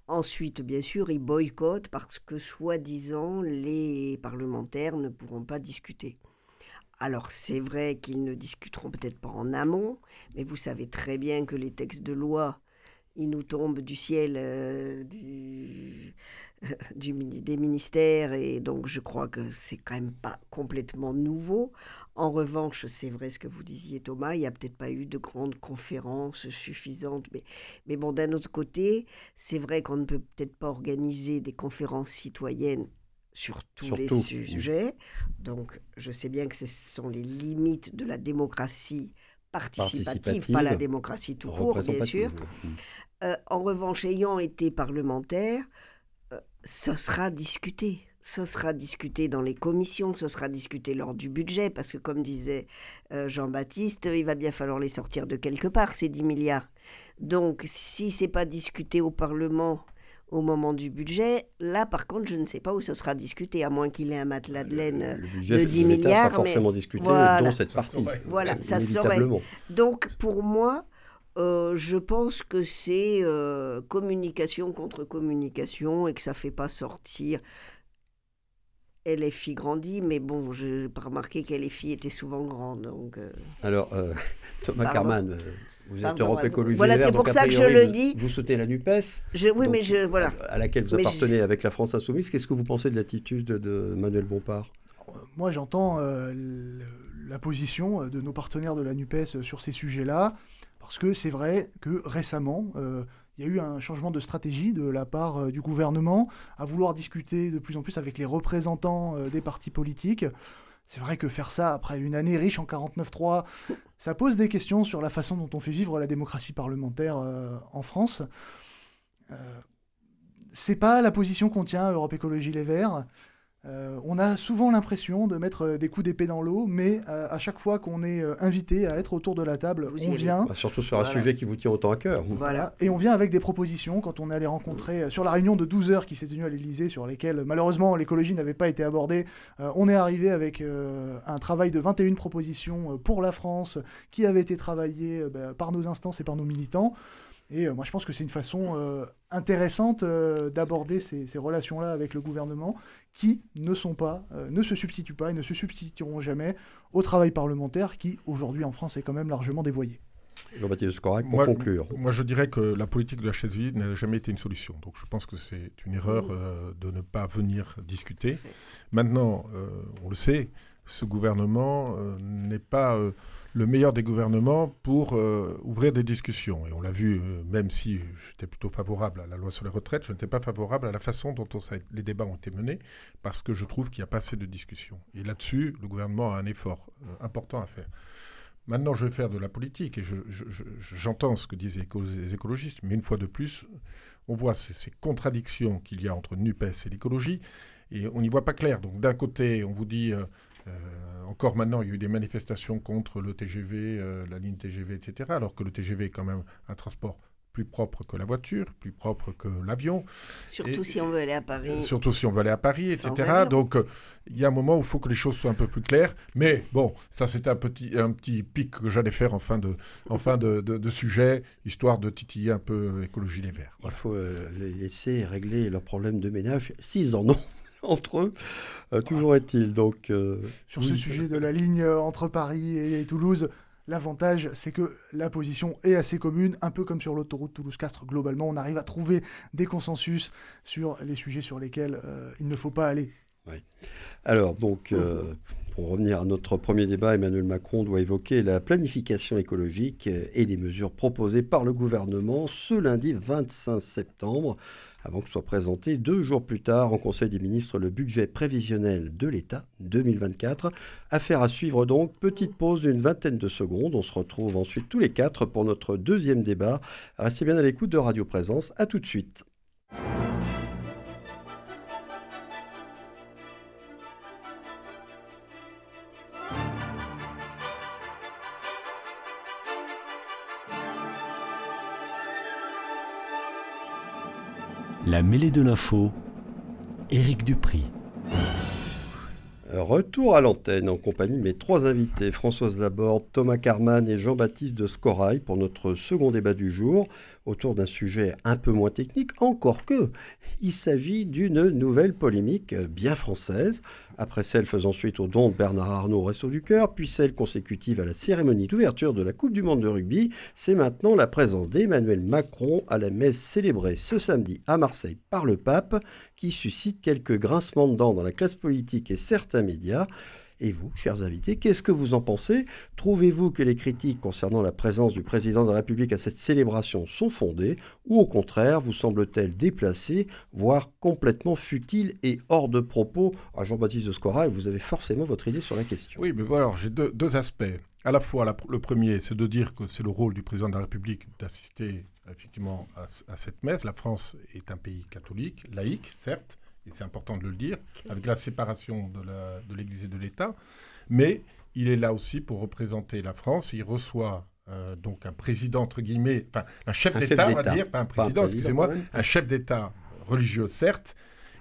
Ensuite, bien sûr, ils boycottent parce que, soi-disant, les parlementaires ne pourront pas discuter. Alors c'est vrai qu'ils ne discuteront peut-être pas en amont, mais vous savez très bien que les textes de loi, ils nous tombent du ciel euh, des ministères, et donc je crois que c'est quand même pas complètement nouveau. En revanche, c'est vrai ce que vous disiez Thomas, il n'y a peut-être pas eu de grandes conférences suffisantes, mais, mais bon, d'un autre côté, c'est vrai qu'on ne peut peut-être pas organiser des conférences citoyennes sur tous les sujets. Donc, je sais bien que ce sont les limites de la démocratie participative, Participative, pas la démocratie tout court, bien sûr. Mm. Euh, en revanche, ayant été parlementaire, ce sera discuté. Ce sera discuté dans les commissions, ce sera discuté lors du budget, parce que comme disait euh, Jean-Baptiste, il va bien falloir les sortir de quelque part, ces 10 milliards. Donc, si c'est pas discuté au Parlement au moment du budget, là, par contre, je ne sais pas où ce sera discuté, à moins qu'il ait un matelas de laine. Le, le budget de de 10 l'État milliards, sera mais forcément discuté, voilà. dont cette partie. Voilà, ça serait. Donc, pour moi, euh, je pense que c'est euh, communication contre communication et que ça ne fait pas sortir LFI grandit, mais bon, je n'ai pas remarqué qu'LFI était souvent grande. Donc, euh, Alors, euh, Thomas Pardon. Carman, vous êtes Pardon, Europe. Écologie Voilà, c'est pour ça que je le vous- dis. Vous soutenez la NUPES, je, oui, Donc, mais je. Voilà. à laquelle vous Mais je- appartenez avec la France Insoumise. Qu'est-ce que vous pensez de l'attitude de Manuel Bompard? Moi, j'entends euh, le- la position de nos partenaires de la NUPES sur ces sujets-là, parce que c'est vrai que récemment, euh, il y a eu un changement de stratégie de la part euh, du gouvernement à vouloir discuter de plus en plus avec les représentants euh, des partis politiques. C'est vrai que faire ça après une année riche en 49.3, ça pose des questions sur la façon dont on fait vivre la démocratie parlementaire en France. Euh, c'est pas la position qu'on tient Europe Écologie Les Verts. Euh, on a souvent l'impression de mettre euh, des coups d'épée dans l'eau, mais euh, à chaque fois qu'on est euh, invité à être autour de la table, Vous on vient. Bah, Surtout sur un Voilà. sujet qui vous tient autant à cœur. Voilà. Et on vient avec des propositions quand on est allé rencontrer euh, sur la réunion de 12 heures qui s'est tenue à l'Elysée, sur lesquelles malheureusement l'écologie n'avait pas été abordée. euh, on est arrivé avec euh, un travail de 21 propositions euh, pour la France qui avait été travaillé euh, bah, par nos instances et par nos militants. Et euh, moi je pense que c'est une façon euh, intéressante euh, d'aborder ces, ces relations-là avec le gouvernement qui ne sont pas, euh, ne se substituent pas et ne se substitueront jamais au travail parlementaire qui aujourd'hui en France est quand même largement dévoyé. Jean-Baptiste Scorac, pour Moi- conclure. Moi, je dirais que la politique de la chaise vide n'a jamais été une solution. Donc, je pense que c'est une erreur euh, de ne pas venir discuter. Maintenant, euh, on le sait, ce gouvernement euh, n'est pas euh, le meilleur des gouvernements pour euh, ouvrir des discussions. Et on l'a vu, euh, même si j'étais plutôt favorable à la loi sur les retraites, je n'étais pas favorable à la façon dont les débats ont été menés, parce que je trouve qu'il n'y a pas assez de discussions. Et là-dessus, le gouvernement a un effort euh, important à faire. Maintenant, je vais faire de la politique et je- je- j'entends ce que disent les éco- les écologistes, mais une fois de plus, on voit ces, contradictions qu'il y a entre NUPES et l'écologie et on n'y voit pas clair. Donc d'un côté, on vous dit, encore maintenant, il y a eu des manifestations contre le TGV, euh, la ligne TGV, etc., alors que le TGV est quand même un transport plus propre que la voiture, plus propre que l'avion. Surtout Et- si on veut aller à Euh, Paris. Surtout si on veut aller à Paris, etc. Donc, euh, il y a un moment où il faut que les choses soient un peu plus claires. Mais bon, ça, c'était un petit, un petit pic que j'allais faire en fin de, en fin de, de- de sujet, histoire de titiller un peu euh, écologie les verts. Il faut euh, les laisser régler leurs problèmes de ménage, s'ils en ont entre eux. Euh, toujours est-il. Donc, euh, Sur oui. ce sujet de la ligne euh, entre Paris et Toulouse, l'avantage, c'est que la position est assez commune, un peu comme sur l'autoroute Toulouse-Castres. Globalement, on arrive à trouver des consensus sur les sujets sur lesquels euh, il ne faut pas aller. Alors, donc, euh, pour revenir à notre premier débat, Emmanuel Macron doit évoquer la planification écologique et les mesures proposées par le gouvernement ce lundi 25 septembre, avant que soit présenté deux jours plus tard en Conseil des ministres le budget prévisionnel de l'État 2024. Affaire à suivre donc, petite pause d'une vingtaine de secondes. On se retrouve ensuite tous les quatre pour notre deuxième débat. Restez bien à l'écoute de Radio Présence. À tout de suite. La mêlée de l'info, Éric Dupri. Retour à l'antenne en compagnie de mes trois invités, Françoise Laborde, Thomas Carman et Jean-Baptiste de Scorail pour notre second débat du jour autour d'un sujet un peu moins technique, encore que il s'agit d'une nouvelle polémique bien française, après celle faisant suite au don de Bernard Arnault au Resto du Cœur, puis celle consécutive à la cérémonie d'ouverture de la Coupe du Monde de rugby, c'est maintenant la présence d'Emmanuel Macron à la messe célébrée ce samedi à Marseille par le pape, qui suscite quelques grincements de dents dans la classe politique et certains médias. Et vous, chers invités, qu'est-ce que vous en pensez? Trouvez-vous que les critiques concernant la présence du président de la République à cette célébration sont fondées ou au contraire vous semblent-elles déplacées, voire complètement futiles et hors de propos? À Jean-Baptiste de Scora, vous avez forcément votre idée sur la question. Oui, mais voilà, j'ai deux, aspects. À la fois, le premier, c'est de dire que c'est le rôle du président de la République d'assister effectivement à, cette messe. La France est un pays catholique, laïque, certes, et c'est important de le dire, avec la séparation de l'Église et de l'État, mais il est là aussi pour représenter la France. Il reçoit euh, donc un président, entre guillemets, enfin un chef d'État, on va dire, pas un président, excusez-moi, un chef d'État religieux, certes,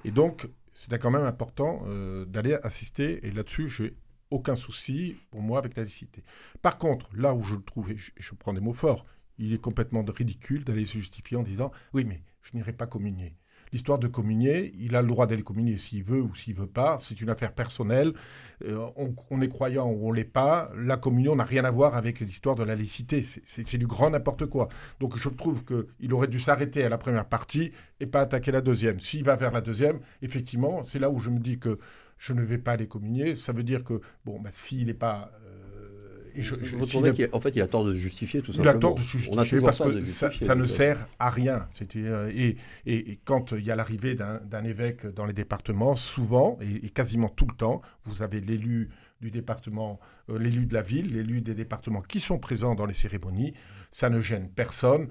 et donc c'est quand même important euh, d'aller assister, et là-dessus, j'ai aucun souci pour moi avec la laïcité. Par contre, là où je le trouve, et je prends des mots forts, il est complètement ridicule d'aller se justifier en disant oui, mais je n'irai pas communier. L'histoire de communier, il a le droit d'aller communier s'il veut ou s'il veut pas. C'est une affaire personnelle. Euh, on, est croyant ou on l'est pas. La communion n'a rien à voir avec l'histoire de la laïcité. C'est du grand n'importe quoi. Donc je trouve qu'il aurait dû s'arrêter à la première partie et pas attaquer la deuxième. S'il va vers la deuxième, effectivement, c'est là où je me dis que je ne vais pas aller communier. Ça veut dire que, bon, bah, s'il n'est pas vous trouvez qu'en fait, il a tort de justifier tout simplement Il a tort de justifier parce que ça, ne sert à rien. Euh, et, et, quand il y a l'arrivée d'un évêque dans les départements, souvent et, quasiment tout le temps, vous avez l'élu du département, euh, l'élu de la ville, l'élu des départements qui sont présents dans les cérémonies. Ça ne gêne personne.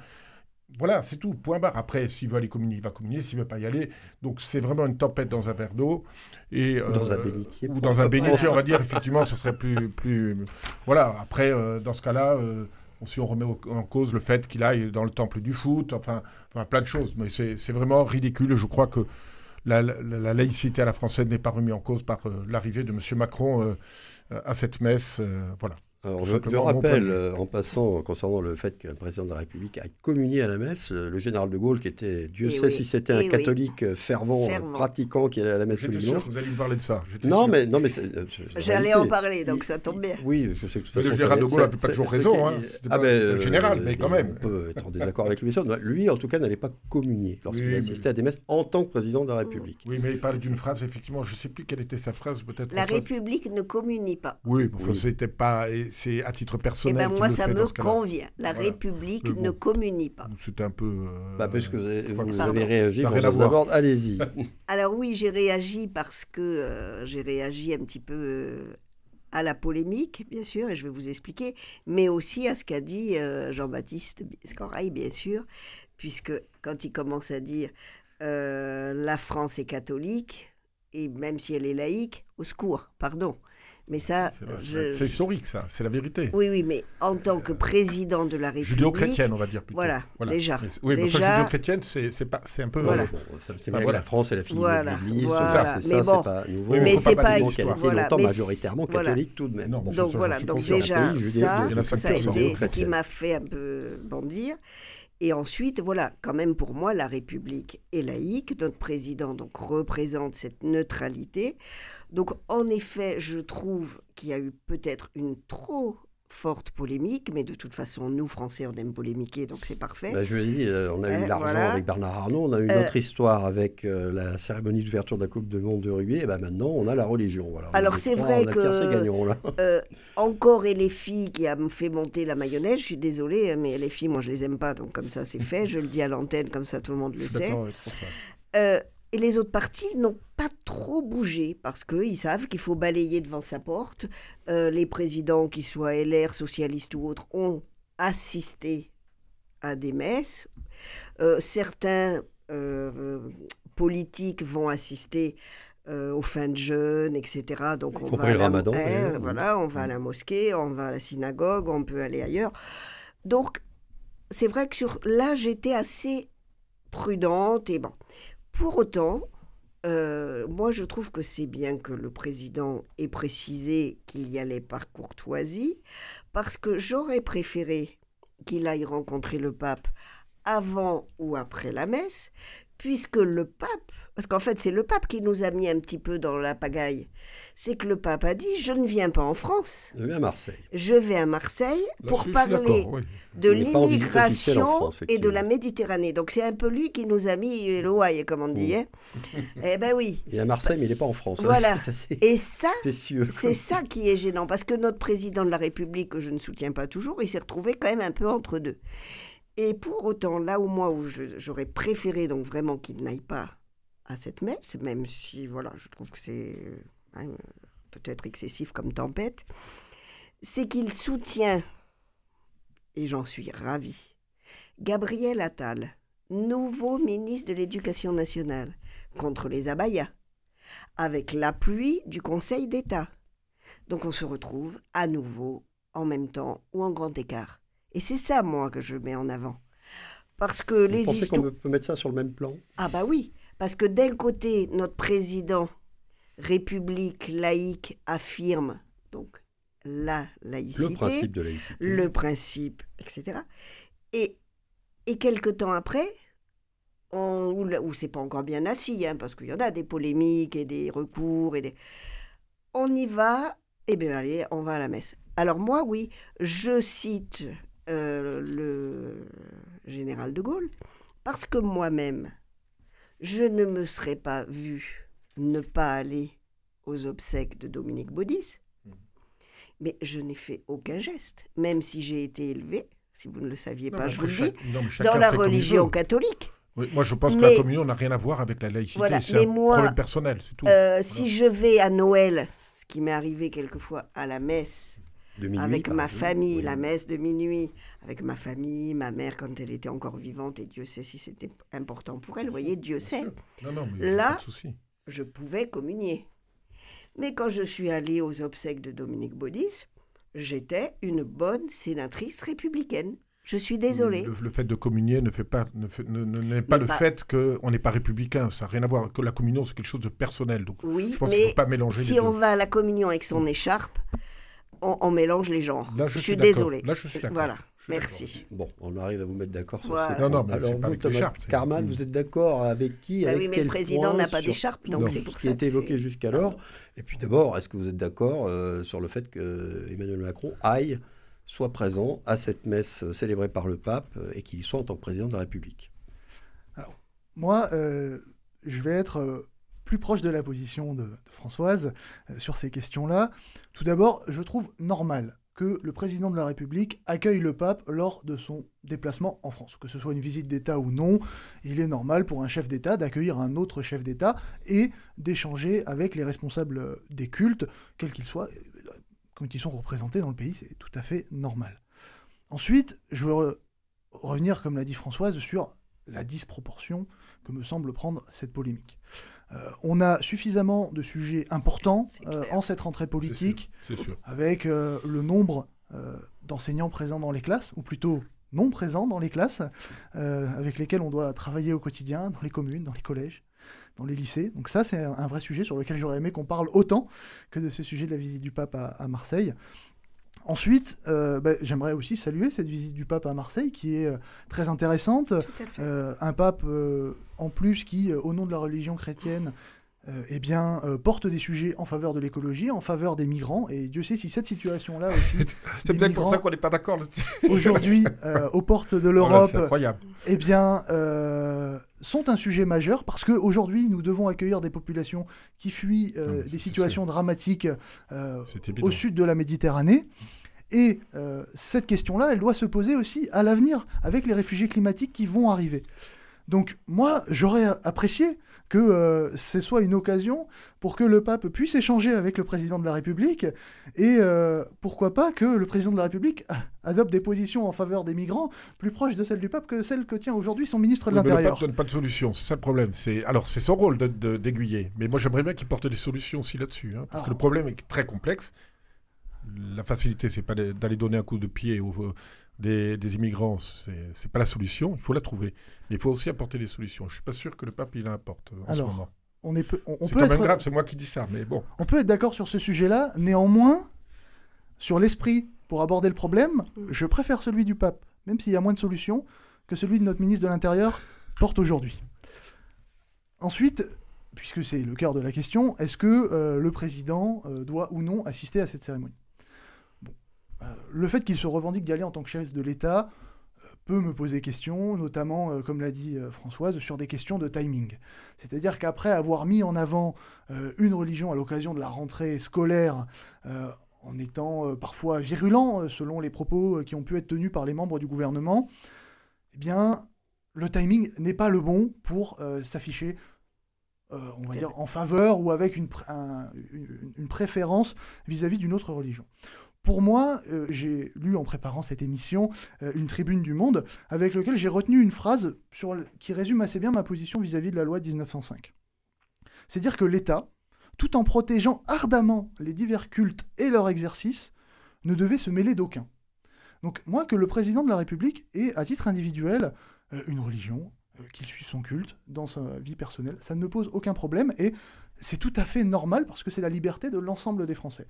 Voilà, c'est tout, point barre. Après, s'il veut aller communier, il va communier, s'il ne veut pas y aller. Donc c'est vraiment une tempête dans un verre d'eau. Et, dans un euh, bénitier. Ou dans un bénitier, on va dire, effectivement, ce serait plus... plus... Voilà, après, euh, dans ce cas-là, euh, si on remet en cause le fait qu'il aille dans le temple du foot, enfin, plein de choses. Mais c'est vraiment ridicule. Je crois que la, laïcité à la française n'est pas remise en cause par l'arrivée de M. Macron à cette messe. voilà. Alors, je, rappelle, euh, en passant, concernant le fait qu'un président de la République a communié à la messe, euh, le général de Gaulle, qui était, Dieu eh sait si c'était un eh catholique euh, fervent, pratiquant, qui allait à la messe tous les jours. Vous allez me parler de ça. Non, mais, non, mais J'allais en parler, donc ça tombe bien. Oui, je sais que de toute façon. Le général de Gaulle n'a pas toujours raison. Hein. Ah ben, général, mais quand même. On peut être en désaccord avec lui. Lui, en tout cas, n'allait pas communier lorsqu'il assistait à des messes en tant que président de la République. Oui, mais il parlait d'une phrase, effectivement, je ne sais plus quelle était sa phrase, peut-être. La République ne communie pas. Oui, c'était pas. C'est à titre personnel eh ben moi, ça me convient. La République ne communie pas. C'est un peu. Euh, bah, parce que vous avez, réagi, allez-y. Alors oui, j'ai réagi parce que euh, j'ai réagi un petit peu euh, à la polémique, bien sûr, et je vais vous expliquer, mais aussi à ce qu'a dit Jean-Baptiste Scorail, bien sûr, puisque quand il commence à dire la France est catholique, et même si elle est laïque, au secours, pardon. Mais ça, c'est historique, ça, c'est la vérité. Oui, oui, mais en tant que président de la République. Judéo-chrétienne, on va dire plutôt. Voilà, déjà. oui, déjà... judéo-chrétienne, c'est un peu. Voilà. c'est vrai que la France est la fille de l'Église, voilà. tout ça, c'est pas nouveau. mais c'est pas, une qu'elle a été longtemps majoritairement catholique tout de même. donc voilà, donc déjà, ça, ça a été ce qui m'a fait un peu bondir. Et ensuite, voilà, quand même pour moi, la République est laïque. Notre président donc représente cette neutralité. Donc en effet, je trouve qu'il y a eu peut-être une trop forte polémique, mais de toute façon, nous, Français, on aime polémiquer, donc c'est parfait. Bah, je dis, euh, on a eu euh, l'argent avec Bernard Arnault, on a eu une euh, autre histoire avec la cérémonie d'ouverture de la Coupe de Monde de rugby, et ben maintenant, on a la religion. Voilà. Alors c'est vrai que, gagnant, là. encore et les filles qui a fait monter la mayonnaise, je suis désolée, mais les filles, moi, je les aime pas, donc comme ça, c'est fait, je le dis à l'antenne, comme ça, tout le monde le sait. Et les autres partis n'ont pas trop bougé parce qu'ils savent qu'il faut balayer devant sa porte. Euh, les présidents, qu'ils soient LR, socialistes ou autres, ont assisté à des messes. Euh, certains euh, politiques vont assister aux fins de jeûne, etc. Donc on va, à la, Ramadan, hein, voilà, on va à la mosquée, on va à la synagogue, on peut aller ailleurs. Donc c'est vrai que sur là j'étais assez prudente et bon. Pour autant, euh, moi, je trouve que c'est bien que le président ait précisé qu'il y allait par courtoisie, parce que j'aurais préféré qu'il aille rencontrer le pape avant ou après la messe, puisque le pape, parce qu'en fait c'est le pape qui nous a mis un petit peu dans la pagaille, c'est que le pape a dit je ne viens pas en France, Je vais à Marseille. je vais à Marseille Là, pour parler oui. de l'immigration et de la Méditerranée. Donc c'est un peu lui qui nous a mis l'ouaille, comme on dit. hein. eh ben oui. Il est à Marseille, mais il n'est pas en France. hein. Voilà. Assez Et ça, c'est ça qui est gênant, parce que notre président de la République, que je ne soutiens pas toujours, il s'est retrouvé quand même un peu entre deux. Et pour autant, là où moi, j'aurais préféré donc vraiment qu'il n'aille pas à cette messe, même si, voilà, je trouve que c'est euh, hein, peut-être excessif comme tempête, c'est qu'il soutient, et j'en suis ravie, Gabriel Attal, nouveau ministre de l'Éducation nationale, contre les abayas avec l'appui du Conseil d'État. Donc on se retrouve à nouveau en même temps ou en grand écart. Et c'est ça, moi, que je mets en avant. Parce que Vous les pensez qu'on peut- mettre ça sur le même plan? Ah bah oui, parce que d'un côté, notre président, République laïque, affirme donc la laïcité, Le principe de laïcité. le principe, etc. Et, et quelque temps après, on, où c'est pas encore bien assis, hein, parce qu'il y en a des polémiques et des recours, et des... on y va, et bien allez, on va à la messe. Alors moi, oui, je cite euh, le général de Gaulle, parce que moi-même, je ne me serais pas vu ne pas aller aux obsèques de Dominique Baudis, mais je n'ai fait aucun geste, même si j'ai été élevé, si vous ne le saviez Non, pas, je vous le dis, dans la religion catholique. Oui, moi, je pense que la communion n'a rien à voir avec la laïcité. Voilà, C'est un moi, problème personnel, c'est tout. Euh, Si je vais à Noël, ce qui m'est arrivé quelquefois à la messe, minuit, avec ma exemple. famille, Oui. la messe de minuit, avec ma famille, ma mère quand elle était encore vivante, et Dieu sait si c'était important pour elle, vous voyez, Dieu Bien sait. Non, non, mais Là- je pouvais communier. Mais quand je suis allée aux obsèques de Dominique Baudis, j'étais une bonne sénatrice républicaine. Je suis désolée. Le, le fait de communier ne fait pas, ne fait- ne- ne- n'est pas Mais le pas- fait qu'on n'est pas républicain. Ça n'a rien à voir. Que la communion, c'est quelque chose de personnel. Donc, Oui, je pense mais faut pas mélanger si on deux. va à la communion avec son écharpe, on, on mélange les genres. Là, je, je suis d'accord. désolée. Là, je suis d'accord. Voilà, merci. Bon, on arrive à vous mettre d'accord sur Voilà. ce Non, point. non, mais c'est Alors pas vous, avec Thomas l'écharpe, c'est- Carman, vous êtes d'accord avec qui Bah avec oui, mais quel le président n'a pas sur- d'écharpe, donc c'est ce pour qui a été évoqué jusqu'alors. Et puis d'abord, est-ce que vous êtes d'accord euh, sur le fait que Emmanuel Macron aille, soit présent à cette messe euh, célébrée par le pape euh, et qu'il y soit en tant que président de la République? Moi, euh, je vais être euh, plus proche de la position de, Françoise euh, sur ces questions-là. Tout d'abord, je trouve normal que le président de la République accueille le pape lors de son déplacement en France. Que ce soit une visite d'État ou non, il est normal pour un chef d'État d'accueillir un autre chef d'État et d'échanger avec les responsables euh, des cultes, quels qu'ils soient, euh, quand ils sont représentés dans le pays, c'est tout à fait normal. Ensuite, je veux re- revenir, comme l'a dit Françoise, sur la disproportion que me semble prendre cette polémique. Euh, on a suffisamment de sujets importants euh, en cette rentrée politique, sûr. avec euh, le nombre euh, d'enseignants présents dans les classes, ou plutôt non présents dans les classes, euh, avec lesquels on doit travailler au quotidien, dans les communes, dans les collèges, dans les lycées. Donc ça, c'est un un vrai sujet sur lequel j'aurais aimé qu'on parle autant que de ce sujet de la visite du pape à, à Marseille. Ensuite, euh, bah, j'aimerais aussi saluer cette visite du pape à Marseille, qui est euh, très intéressante. Euh, un pape en plus qui, au nom de la religion chrétienne, euh, eh bien, euh, porte des sujets en faveur de l'écologie, en faveur des migrants. Et Dieu sait si cette situation-là aussi, C'est peut-être pour ça qu'on n'est pas d'accord là-dessus. aujourd'hui, euh, aux portes de Voilà, l'Europe, eh bien, euh, sont un sujet majeur parce qu'aujourd'hui, nous devons accueillir des populations qui fuient Non, des situations dramatiques au sud de la Méditerranée. Et cette question-là, elle doit se poser aussi à l'avenir avec les réfugiés climatiques qui vont arriver. Donc moi, j'aurais apprécié que euh, ce soit une occasion pour que le pape puisse échanger avec le président de la République et euh, pourquoi pas que le président de la République ah, adopte des positions en faveur des migrants plus proches de celles du pape que celles que tient aujourd'hui son ministre de Oui, mais le l'Intérieur. pape donne pas de solution, c'est ça le problème. C'est alors c'est son rôle d'aiguiller, mais moi j'aimerais bien qu'il porte des solutions aussi là-dessus, hein, parce Alors- que le problème est très complexe. La facilité, c'est pas d'aller donner un coup de pied aux des, des immigrants, c'est c'est pas la solution. Il faut la trouver, mais il faut aussi apporter des solutions. Je suis pas sûr que le pape il apporte euh, en Alors, ce moment. On, est peu- on- on C'est peut quand même être- grave, c'est moi qui dis ça, mais bon. On peut être d'accord sur ce sujet-là, néanmoins, sur l'esprit pour aborder le problème, je préfère celui du pape, même s'il y a moins de solutions, que celui de notre ministre de l'Intérieur porte aujourd'hui. ensuite, puisque c'est le cœur de la question, est-ce que le président doit ou non assister à cette cérémonie? Le fait qu'il se revendique d'y aller en tant que chef de l'État, peut me poser question, notamment, euh, comme l'a dit euh, Françoise, sur des questions de timing. C'est-à-dire qu'après avoir mis en avant euh, une religion à l'occasion de la rentrée scolaire, en étant parfois virulent selon les propos qui ont pu être tenus par les membres du gouvernement, eh bien, le timing n'est pas le bon pour s'afficher en faveur ou avec une préférence vis-à-vis d'une autre religion. Pour moi, euh, j'ai lu en préparant cette émission euh, une tribune du Monde avec laquelle j'ai retenu une phrase qui résume assez bien ma position vis-à-vis de la loi de 1905. C'est dire que l'État, tout en protégeant ardemment les divers cultes et leurs exercices, ne devait se mêler d'aucun. Donc moi, que le président de la République ait, à titre individuel, euh, une religion, qu'il suit son culte dans sa vie personnelle, ça ne pose aucun problème et c'est tout à fait normal parce que c'est la liberté de l'ensemble des Français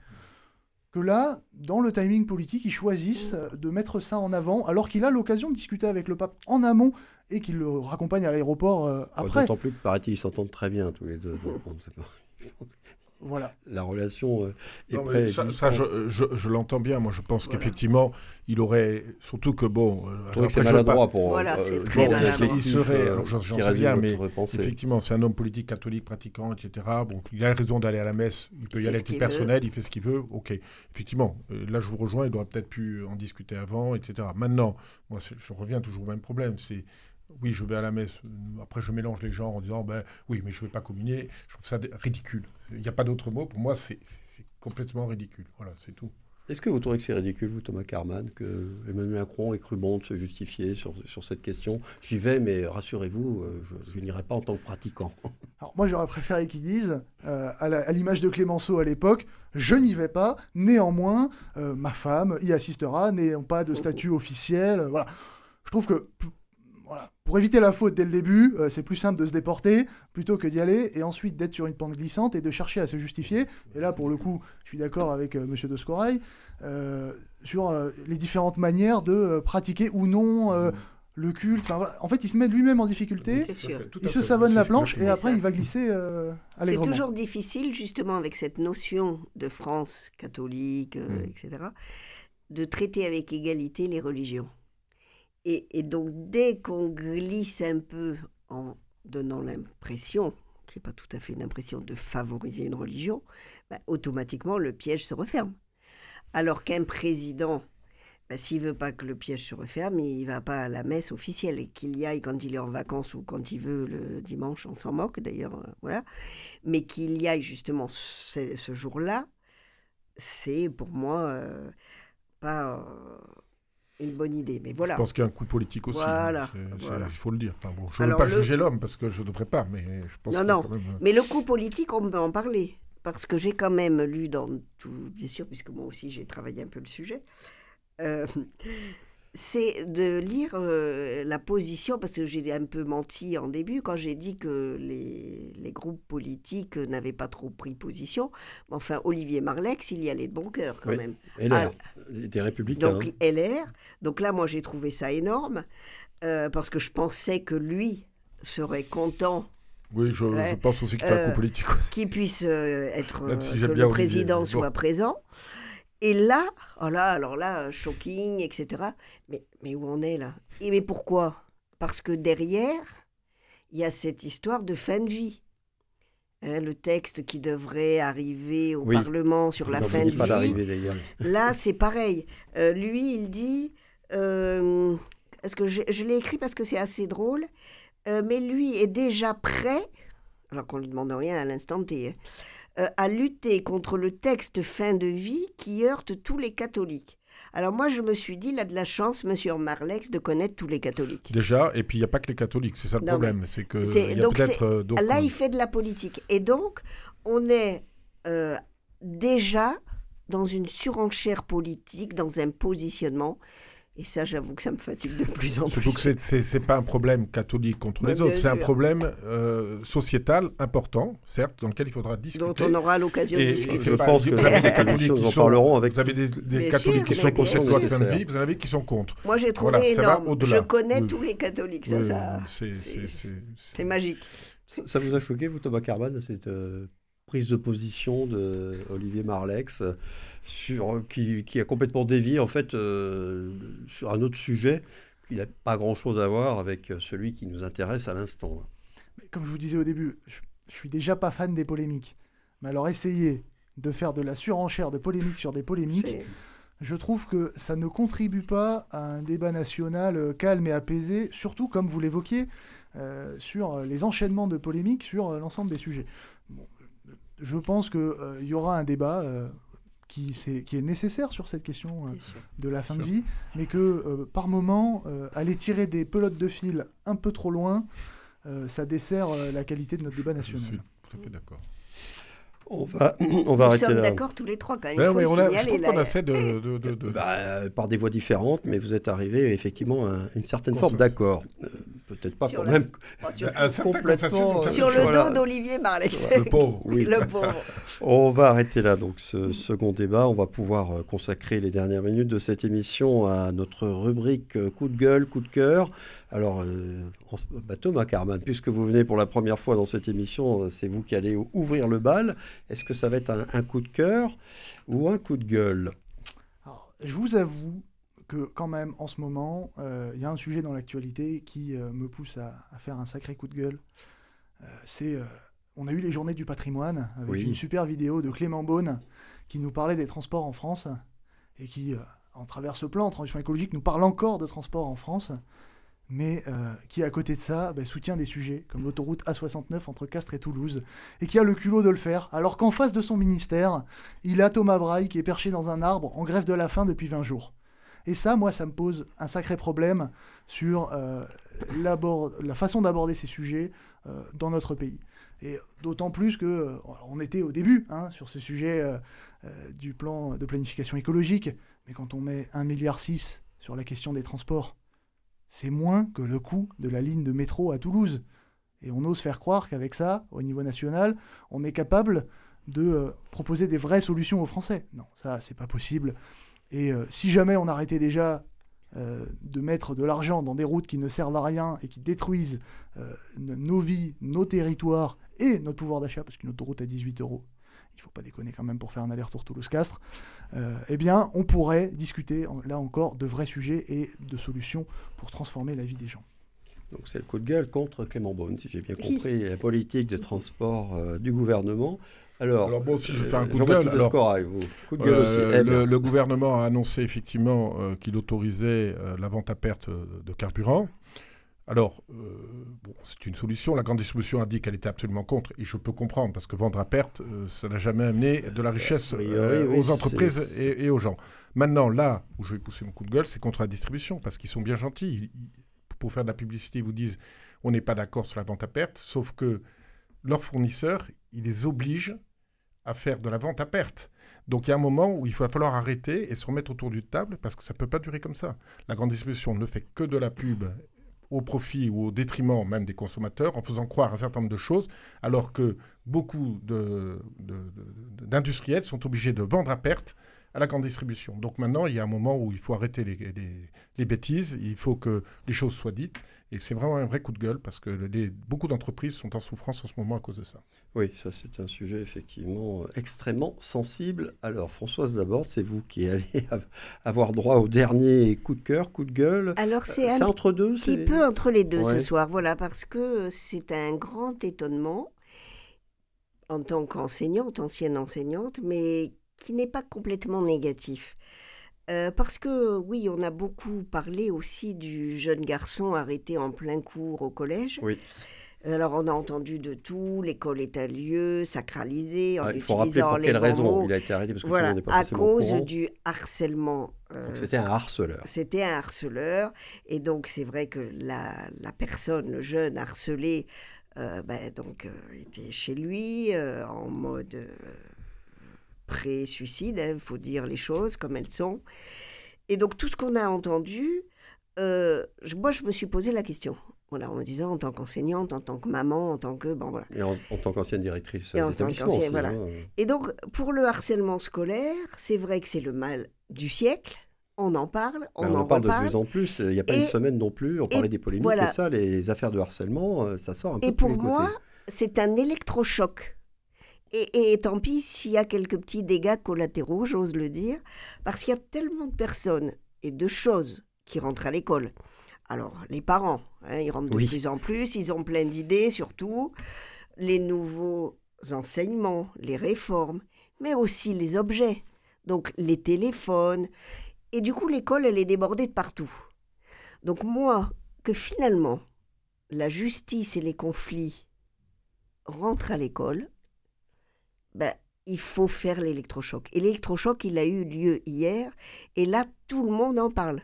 que là, dans le timing politique, ils choisissent de mettre ça en avant, alors qu'il a l'occasion de discuter avec le pape en amont et qu'il le raccompagne à l'aéroport euh, après. D'autant plus que, paraît-il, ils s'entendent très bien tous les deux. Voilà. La relation euh, est prête. Ça, je, l'entends bien. Moi, je pense qu'effectivement, il aurait. Surtout que, bon. Euh, c'est maladroit pour. Voilà, c'est très Il serait. j'en sais bien, mais effectivement, c'est un homme politique catholique pratiquant, etc. Bon, il a raison d'aller à la messe. Il peut y aller à titre personnel, il fait ce qu'il veut. OK. Effectivement, là, je vous rejoins. Il aurait peut-être pu en discuter avant, etc. Maintenant, moi, je reviens toujours au même problème. C'est oui, je vais à la messe. Après, je mélange les gens en disant, ben oui, mais je ne vais pas communier. Je trouve ça ridicule. Il n'y a pas d'autre mot. Pour moi, c'est complètement ridicule. Voilà, c'est tout. Est-ce que vous trouvez que c'est ridicule, vous, Thomas Carman, que Emmanuel Macron ait cru bon de se justifier sur, sur cette question? J'y vais, mais rassurez-vous, euh, je, n'irai pas en tant que pratiquant. Alors moi, j'aurais préféré qu'ils disent, euh, à l'image de Clémenceau à l'époque, je n'y vais pas, néanmoins, euh, ma femme y assistera, n'ayant pas de statut officiel. voilà. Je trouve que pour éviter la faute dès le début, euh, c'est plus simple de se déporter plutôt que d'y aller et ensuite d'être sur une pente glissante et de chercher à se justifier. Et là, pour le coup, je suis d'accord avec M. Euh, Monsieur de Scorail euh, sur les différentes manières de pratiquer ou non le culte. En fait, il se met lui-même en difficulté. Il se savonne la planche et après, il va glisser C'est toujours difficile, justement, avec cette notion de France catholique, mm. etc., de traiter avec égalité les religions. Et, donc, dès qu'on glisse un peu en donnant l'impression, qui n'est pas tout à fait une impression, de favoriser une religion, bah, automatiquement, le piège se referme. Alors qu'un président, bah, s'il veut pas que le piège se referme, il va pas à la messe officielle. Et qu'il y aille quand il est en vacances ou quand il veut le dimanche, on s'en moque d'ailleurs, euh, voilà. Mais qu'il y aille justement ce, jour-là, c'est pour moi euh, pas... Euh, une bonne idée. Mais voilà. Je pense qu'il y a un coup politique aussi. Hein. Voilà. Il faut le dire. Enfin, bon, je ne veux pas juger l'homme parce que je ne devrais pas, mais je pense non, non. Euh, mais le coup politique, on peut en parler. Parce que j'ai quand même lu dans tout, bien sûr, puisque moi aussi j'ai travaillé un peu le sujet, euh, c'est de lire euh, la position, parce que j'ai un peu menti en début quand j'ai dit que les, les groupes politiques n'avaient pas trop pris position. Enfin, Olivier Marlex, il y allait de bon cœur quand même. LR, ah, des républicains. Donc LR. Donc là, moi, j'ai trouvé ça énorme, euh, parce que je pensais que lui serait content oui, je, pense aussi que c'est un coup euh, politique. Qui puisse être, que le président soit présent. Et là, oh là, alors là, shocking, etc. Mais, mais où on est là? Et mais pourquoi? Parce que derrière, il y a cette histoire de fin de vie. Hein, le texte qui devrait arriver au Parlement sur la fin de vie. Là, c'est pareil. Euh, lui, il dit, euh, est-ce que je, je l'ai écrit parce que c'est assez drôle, euh, mais lui est déjà prêt, alors qu'on ne lui demande rien à l'instant T, hein, euh, à lutter contre le texte fin de vie qui heurte tous les catholiques. Alors moi, je me suis dit, il a de la chance, Monsieur Marlex, de connaître tous les catholiques. Déjà, et puis il n'y a pas que les catholiques, c'est ça le problème. C'est que y a peut-être... Euh, là, il fait de la politique. Et donc, on est euh, déjà dans une surenchère politique, dans un positionnement Et ça, j'avoue que ça me fatigue de plus en Surtout plus. que c'est- c'est c'est pas un problème catholique contre Ouais, les autres, c'est un problème euh, sociétal important, certes, dans lequel il faudra discuter. dont on aura l'occasion de et discuter. Je pense que vous avez des catholiques qui sont- parlerons avec Vous avez des, catholiques sûr, qui sont bien cette loi de fin de vie, vous en avez qui sont contre. Moi, j'ai trouvé Voilà, énorme. Je connais Oui. tous les catholiques, ça, Oui, ça c'est- magique. Ça, ça vous a choqué, vous, Thomas Carman, cette euh, prise de position de Olivier Marlex, euh, sur, qui, qui a complètement dévié, en fait, euh, sur un autre sujet qui n'a pas grand-chose à voir avec euh, celui qui nous intéresse à l'instant. Mais Comme je vous disais au début, je, je suis déjà pas fan des polémiques. Mais alors essayer de faire de la surenchère de polémiques sur des polémiques, je trouve que ça ne contribue pas à un débat national calme et apaisé, surtout comme vous l'évoquiez, euh, sur les enchaînements de polémiques sur euh, l'ensemble des sujets. Bon, je pense qu'il y aura un débat euh, qui, est nécessaire sur cette question euh, de la fin de vie, mais que euh, par moment, euh, aller tirer des pelotes de fil un peu trop loin, euh, ça dessert euh, la qualité de notre débat Je national. suis tout à fait d'accord. On va, on va Nous arrêter sommes là. d'accord tous les trois quand même. Ouais, le on a- je trouve qu'on essaie de. de- de- de- Bah, par des voies différentes, mais vous êtes arrivé effectivement à une certaine forme d'accord. Euh, Peut-être pas Sur quand la- même. Bon, sur, un certain complètement, sur le Voilà. dos d'Olivier Marlex. Le pauvre. Oui. le pauvre. On va arrêter là donc ce second débat. On va pouvoir euh, consacrer les dernières minutes de cette émission à notre rubrique euh, coup de gueule, coup de cœur. Alors, euh, en bah, Thomas Carman, puisque vous venez pour la première fois dans cette émission, euh, c'est vous qui allez ouvrir le bal. Est-ce que ça va être un, un coup de cœur ou un coup de gueule? Alors, je vous avoue que quand même, en ce moment, euh, il y a un sujet dans l'actualité qui euh, me pousse à, à faire un sacré coup de gueule. C'est, on a eu les journées du patrimoine avec Oui. une super vidéo de Clément Beaune qui nous parlait des transports en France et qui, en travers ce plan transition écologique, nous parle encore de transports en France, mais euh, qui, à côté de ça, bah, soutient des sujets comme l'autoroute A69 entre Castres et Toulouse et qui a le culot de le faire, alors qu'en face de son ministère, il a Thomas Braille qui est perché dans un arbre en grève de la faim depuis 20 jours. Et ça, moi, ça me pose un sacré problème sur euh, la façon d'aborder ces sujets euh, dans notre pays. Et d'autant plus que on était au début hein, sur ce sujet du plan de planification écologique, mais quand on met 1,6 milliard sur la question des transports, c'est moins que le coût de la ligne de métro à Toulouse. Et on ose faire croire qu'avec ça, au niveau national, on est capable de euh, proposer des vraies solutions aux Français. Non, ça, c'est pas possible. Et euh, si jamais on arrêtait déjà euh, de mettre de l'argent dans des routes qui ne servent à rien et qui détruisent nos vies, nos territoires et notre pouvoir d'achat, parce qu'une autoroute à 18 euros, il faut pas déconner quand même pour faire un aller-retour Toulouse-Castres, euh, eh bien, on pourrait discuter là encore de vrais sujets et de solutions pour transformer la vie des gens. Donc c'est le coup de gueule contre Clément Beaune, si j'ai bien compris, la politique de transport euh, du gouvernement. Alors, Alors bon, si je fais un coup de Jean-Baptiste gueule, alors, Escorail, vous, coup de gueule Euh, aussi. Bien, le, le gouvernement a annoncé effectivement euh, qu'il autorisait euh, la vente à perte euh, de carburant. Alors, euh, bon, c'est une solution. La grande distribution a dit qu'elle était absolument contre, et je peux comprendre, parce que vendre à perte, euh, ça n'a jamais amené de la richesse euh, oui, aux entreprises et, et aux gens. Maintenant, là où je vais pousser mon coup de gueule, c'est contre la distribution, parce qu'ils sont bien gentils. Ils- ils- pour faire de la publicité, ils vous disent on n'est pas d'accord sur la vente à perte, sauf que leurs fournisseurs, ils les obligent à faire de la vente à perte. Donc il y a un moment où il va falloir arrêter et se remettre autour d'une table parce que ça ne peut pas durer comme ça. La grande distribution ne fait que de la pub au profit ou au détriment même des consommateurs en faisant croire un certain nombre de choses alors que beaucoup d'industriels sont obligés de vendre à perte à la grande distribution. Donc maintenant, il y a un moment où il faut arrêter les, les- les bêtises, il faut que les choses soient dites, et c'est vraiment un vrai coup de gueule parce que les- beaucoup d'entreprises sont en souffrance en ce moment à cause de ça. Oui, ça c'est un sujet effectivement euh, extrêmement sensible. Alors Françoise d'abord, c'est vous qui allez av- avoir droit au dernier coup de cœur, coup de gueule. Alors c'est C'est un entre deux, petit c'est peu entre les deux Ouais. ce soir, voilà, parce que c'est un grand étonnement en tant qu'enseignante, ancienne enseignante, mais qui n'est pas complètement négatif. Euh, parce que oui, on a beaucoup parlé aussi du jeune garçon arrêté en plein cours au collège. Oui. Alors on a entendu de tout, l'école est un lieu sacralisé, en Ah, il faut rappeler pour quelle raison mots. il a été arrêté parce que tout le Voilà, monde n'est pas à cause courant. du harcèlement. euh, C'était un harceleur. c'était un harceleur. Et donc, c'est vrai que la, la personne, le jeune harcelé, euh, ben, donc, était chez lui en mode pré-suicide, il faut dire les choses comme elles sont. Et donc tout ce qu'on a entendu, euh, je- moi je me suis posé la question. Voilà, en me disant en tant qu'enseignante, en tant que maman, en tant que bon voilà. Et en, en tant qu'ancienne directrice Et en tant aussi, voilà. hein. Et donc pour le harcèlement scolaire, c'est vrai que c'est le mal du siècle. On en parle, on, Ben, on en, en parle de plus en plus. Il n'y a pas une semaine non plus. On parlait des polémiques voilà. et ça, les affaires de harcèlement, euh, ça sort un peu Et pour moi, c'est un électrochoc. Et, et tant pis s'il y a quelques petits dégâts collatéraux, j'ose le dire, parce qu'il y a tellement de personnes et de choses qui rentrent à l'école. Alors, les parents, hein, ils rentrent de Oui. plus en plus, ils ont plein d'idées surtout, les nouveaux enseignements, les réformes, mais aussi les objets, donc les téléphones. Et du coup, l'école, elle est débordée de partout. Donc moi, que finalement, la justice et les conflits rentrent à l'école, ben, il faut faire l'électrochoc. Et l'électrochoc, il a eu lieu hier, et là, tout le monde en parle,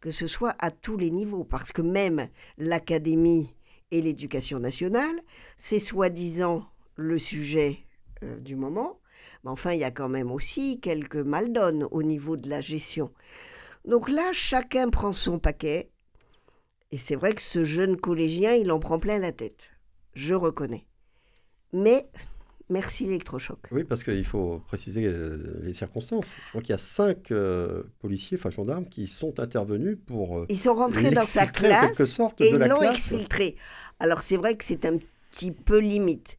que ce soit à tous les niveaux, parce que même l'académie et l'éducation nationale, c'est soi-disant le sujet euh, du moment, mais enfin, il y a quand même aussi quelques maldonnes au niveau de la gestion. Donc là, chacun prend son paquet, et c'est vrai que ce jeune collégien, il en prend plein la tête. Je reconnais. Mais merci l'électrochoc. Oui, parce qu'il faut préciser euh, les circonstances. Je crois qu'il y a cinq euh, policiers, enfin gendarmes, qui sont intervenus pour euh, Ils sont rentrés dans sa classe sorte et l'ont exfiltré. Alors c'est vrai que c'est un petit peu limite.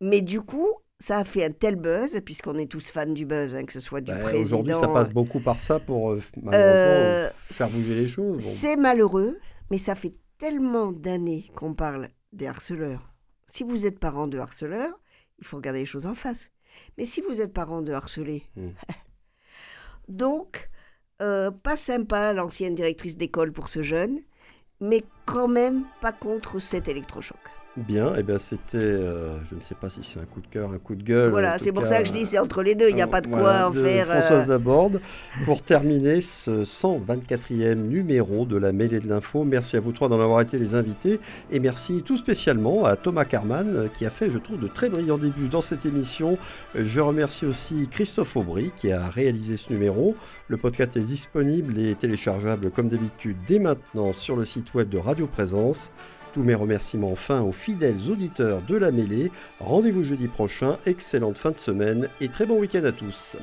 Mais du coup, ça a fait un tel buzz, puisqu'on est tous fans du buzz, hein, que ce soit du Bah, président. Aujourd'hui, ça passe beaucoup par ça pour malheureusement faire bouger les choses. Bon. C'est malheureux, mais ça fait tellement d'années qu'on parle des harceleurs. Si vous êtes parent de harceleurs, il faut regarder les choses en face. Mais si vous êtes parent de harcelés, Mm. donc, euh, pas sympa l'ancienne directrice d'école pour ce jeune, mais quand même pas contre cet électrochoc. Bien, et ben c'était, euh, je ne sais pas si c'est un coup de cœur, un coup de gueule. voilà, c'est pour cas, ça que je dis, c'est entre les deux, il n'y a euh, pas de quoi en de faire. euh, Françoise Laborde. Pour terminer ce 124e numéro de la mêlée de l'info, merci à vous trois d'en avoir été les invités et merci tout spécialement à Thomas Carman euh, qui a fait, je trouve, de très brillants débuts dans cette émission. Euh, Je remercie aussi Christophe Aubry qui a réalisé ce numéro. Le podcast est disponible et téléchargeable comme d'habitude dès maintenant sur le site web de Radio Présence. Tous mes remerciements enfin aux fidèles auditeurs de la mêlée. Rendez-vous jeudi prochain, excellente fin de semaine et très bon week-end à tous.